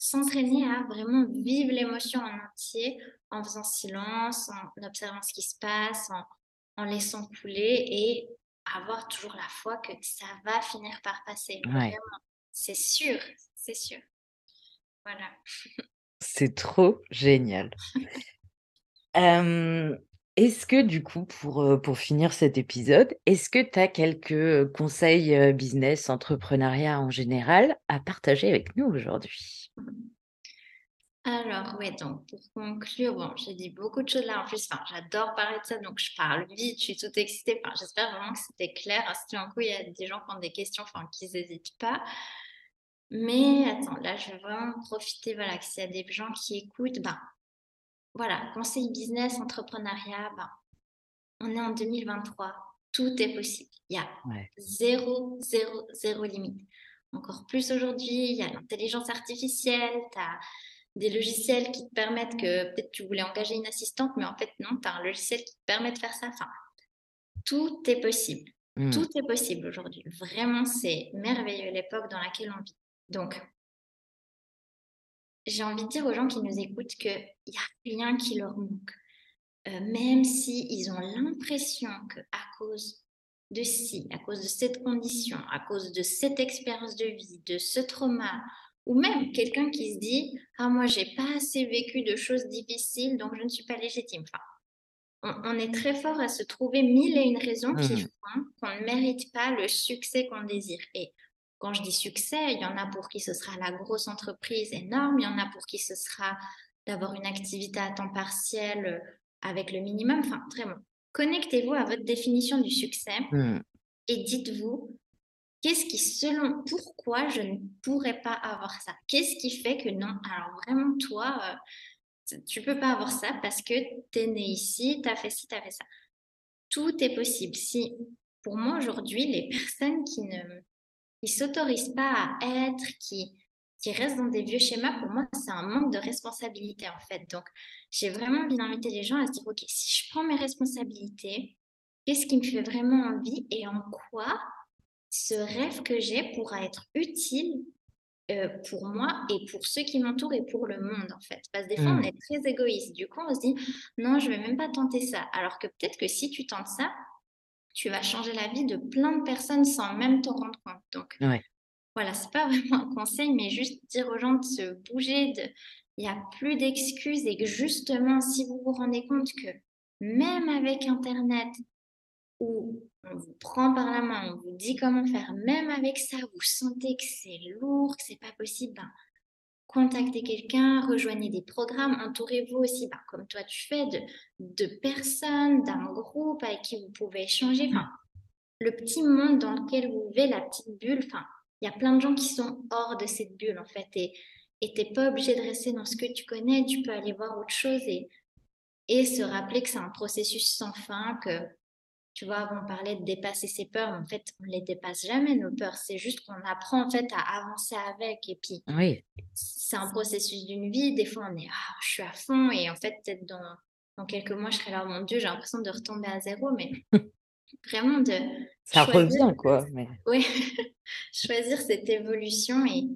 s'entraîner à vraiment vivre l'émotion en entier en faisant silence, en observant ce qui se passe, en, laissant couler et avoir toujours la foi que ça va finir par passer. C'est sûr, c'est sûr. Voilà. <laughs> C'est trop génial. <laughs> est-ce que du coup, pour, pour finir cet épisode, est-ce que tu as quelques conseils business, entrepreneuriat en général à partager avec nous aujourd'hui? Alors, oui, donc pour conclure, bon, j'ai dit beaucoup de choses là. En plus, j'adore parler de ça, donc je parle vite, je suis toute excitée. J'espère vraiment que c'était clair. Si un coup, il y a des gens qui ont des questions, enfin, qu'ils n'hésitent pas. Mais attends, là, je vais vraiment profiter, voilà, que s'il y a des gens qui écoutent, ben, voilà, conseil business, entrepreneuriat, ben, on est en 2023, tout est possible. Il y a zéro, zéro, zéro limite. Encore plus aujourd'hui, il y a l'intelligence artificielle, tu as des logiciels qui te permettent que peut-être tu voulais engager une assistante, mais en fait, non, tu as un logiciel qui te permet de faire ça. Enfin, tout est possible. Mmh. Tout est possible aujourd'hui. Vraiment, c'est merveilleux l'époque dans laquelle on vit. Donc, j'ai envie de dire aux gens qui nous écoutent qu'il n'y a rien qui leur manque. Euh, même s'ils ont l'impression qu'à cause de ci, à cause de cette condition, à cause de cette expérience de vie, de ce trauma, ou même quelqu'un qui se dit Ah, moi, j'ai pas assez vécu de choses difficiles, donc je ne suis pas légitime. Enfin, on, est très fort à se trouver mille et une raisons qui mmh. font qu'on ne mérite pas le succès qu'on désire. Et quand je dis succès, il y en a pour qui ce sera la grosse entreprise énorme, il y en a pour qui ce sera d'avoir une activité à temps partiel euh, avec le minimum. Enfin, vraiment, connectez-vous à votre définition du succès mmh. et dites-vous qu'est-ce qui, selon, pourquoi je ne pourrais pas avoir ça? Qu'est-ce qui fait que non? Alors vraiment, toi, euh, tu peux pas avoir ça parce que tu es né ici, tu as fait ci, tu as fait ça. Tout est possible. Si, pour moi, aujourd'hui, les personnes qui ne qui s'autorisent pas à être, qui, qui restent dans des vieux schémas, pour moi, c'est un manque de responsabilité, en fait. Donc, j'ai vraiment envie d'inviter les gens à se dire, OK, si je prends mes responsabilités, qu'est-ce qui me fait vraiment envie et en quoi ce rêve que j'ai pourra être utile euh, pour moi et pour ceux qui m'entourent et pour le monde en fait. Parce que des fois, on mmh. est très égoïste. Du coup, on se dit non, je vais même pas tenter ça. Alors que peut-être que si tu tentes ça, tu vas changer la vie de plein de personnes sans même t'en rendre compte. Donc, ouais. voilà, c'est pas <laughs> vraiment un conseil, mais juste dire aux gens de se bouger, de... il n'y a plus d'excuses et que justement, si vous vous rendez compte que même avec Internet, où on vous prend par la main, on vous dit comment faire, même avec ça, vous sentez que c'est lourd, que c'est pas possible, ben, contactez quelqu'un, rejoignez des programmes, entourez-vous aussi, ben, comme toi tu fais, de, personnes, d'un groupe avec qui vous pouvez échanger. Enfin, le petit monde dans lequel vous vivez, la petite bulle, enfin, il y a plein de gens qui sont hors de cette bulle en fait. Et tu n'es pas obligé de rester dans ce que tu connais, tu peux aller voir autre chose et, et se rappeler que c'est un processus sans fin, que tu vois, on parlait de dépasser ses peurs, mais en fait, on ne les dépasse jamais, nos peurs. C'est juste qu'on apprend, en fait, à avancer avec. Et puis, oui. c'est un processus d'une vie. Des fois, on est, ah, je suis à fond. Et en fait, peut-être dans, dans quelques mois, je serai là, oh mon Dieu, j'ai l'impression de retomber à zéro. Mais <laughs> vraiment de... Ça revient, quoi. Mais... Oui, <laughs> choisir cette évolution et,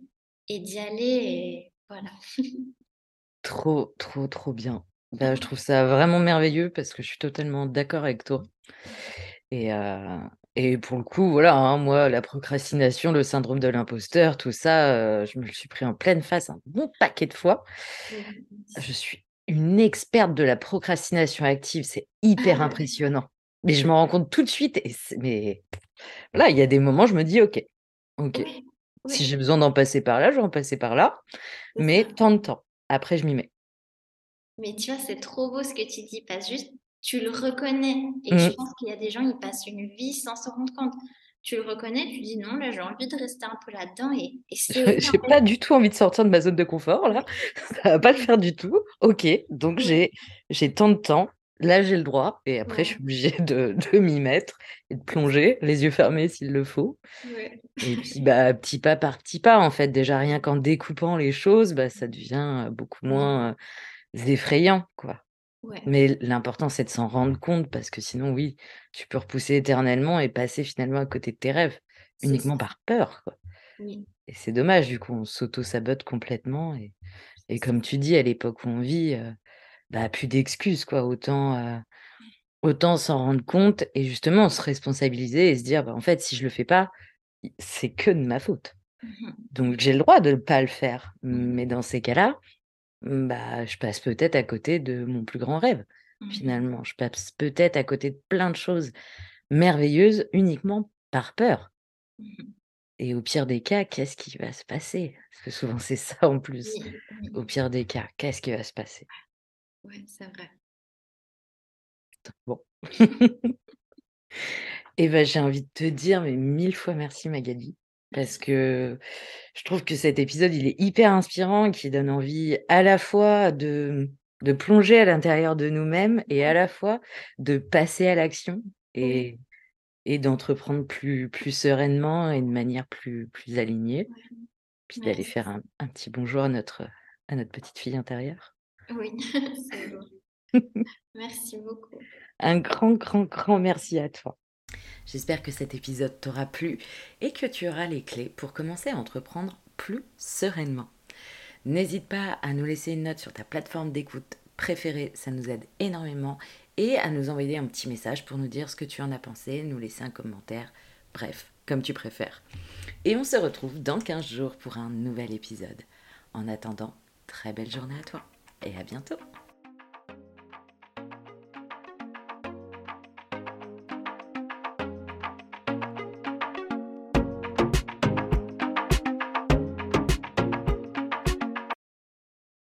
et d'y aller. Et voilà. trop, trop, trop bien. Bah, je trouve ça vraiment merveilleux parce que je suis totalement d'accord avec toi. Et, et pour le coup, voilà, hein, moi, la procrastination, le syndrome de l'imposteur, tout ça, je me le suis pris en pleine face un bon paquet de fois. Je suis une experte de la procrastination active, c'est hyper ah impressionnant. Mais je me rends compte tout de suite, et mais là, il y a des moments, je me dis, ok, ok, si j'ai besoin d'en passer par là, je vais en passer par là, mais tant de temps. Après, je m'y mets. Mais tu vois, c'est trop beau ce que tu dis, parce juste tu le reconnais. Et je mmh. pense qu'il y a des gens, ils passent une vie sans se rendre compte. Tu le reconnais, tu dis non, là j'ai envie de rester un peu là-dedans. Et, et <laughs> j'ai pas du tout envie de sortir de ma zone de confort, là. <laughs> Ça va pas le faire du tout. Ok, donc j'ai j'ai tant de temps. Là, j'ai le droit. Et après, je suis obligée <laughs> de, de m'y mettre et de plonger, les yeux fermés s'il le faut. Et puis, bah, petit pas par petit pas, en fait. Déjà, rien qu'en découpant les choses, bah, ça devient beaucoup moins euh, effrayant, quoi. Mais l'important, c'est de s'en rendre compte parce que sinon, oui, tu peux repousser éternellement et passer finalement à côté de tes rêves, uniquement par peur, quoi. Et c'est dommage, du coup, on s'auto-sabote complètement. Et, et comme tu dis, à l'époque où on vit, bah, plus d'excuses, quoi. Autant, autant s'en rendre compte et justement se responsabiliser et se dire, bah, en fait, si je le fais pas, c'est que de ma faute. Mmh Donc j'ai le droit de ne pas le faire. Mmh. Mais dans ces cas-là, bah, je passe peut-être à côté de mon plus grand rêve, mmh finalement. Je passe peut-être à côté de plein de choses merveilleuses uniquement par peur. Mmh Et au pire des cas, qu'est-ce qui va se passer? Parce que souvent c'est ça en plus. Au pire des cas, qu'est-ce qui va se passer? Oui, c'est vrai. Bon. <laughs> Et ben, j'ai envie de te dire, mais mille fois merci Magali parce que je trouve que cet épisode, il est hyper inspirant et qui donne envie à la fois de, de plonger à l'intérieur de nous-mêmes et à la fois de passer à l'action et, et d'entreprendre plus, plus sereinement et de manière plus, plus alignée. Puis d'aller faire un, un, petit bonjour à notre, à notre petite fille intérieure. Oui, <laughs> c'est beau. <laughs> merci beaucoup. Un grand, grand, grand merci à toi. J'espère que cet épisode t'aura plu et que tu auras les clés pour commencer à entreprendre plus sereinement. N'hésite pas à nous laisser une note sur ta plateforme d'écoute préférée, ça nous aide énormément, et à nous envoyer un petit message pour nous dire ce que tu en as pensé, nous laisser un commentaire, bref, comme tu préfères. Et on se retrouve dans 15 jours pour un nouvel épisode. En attendant, très belle journée à toi et à bientôt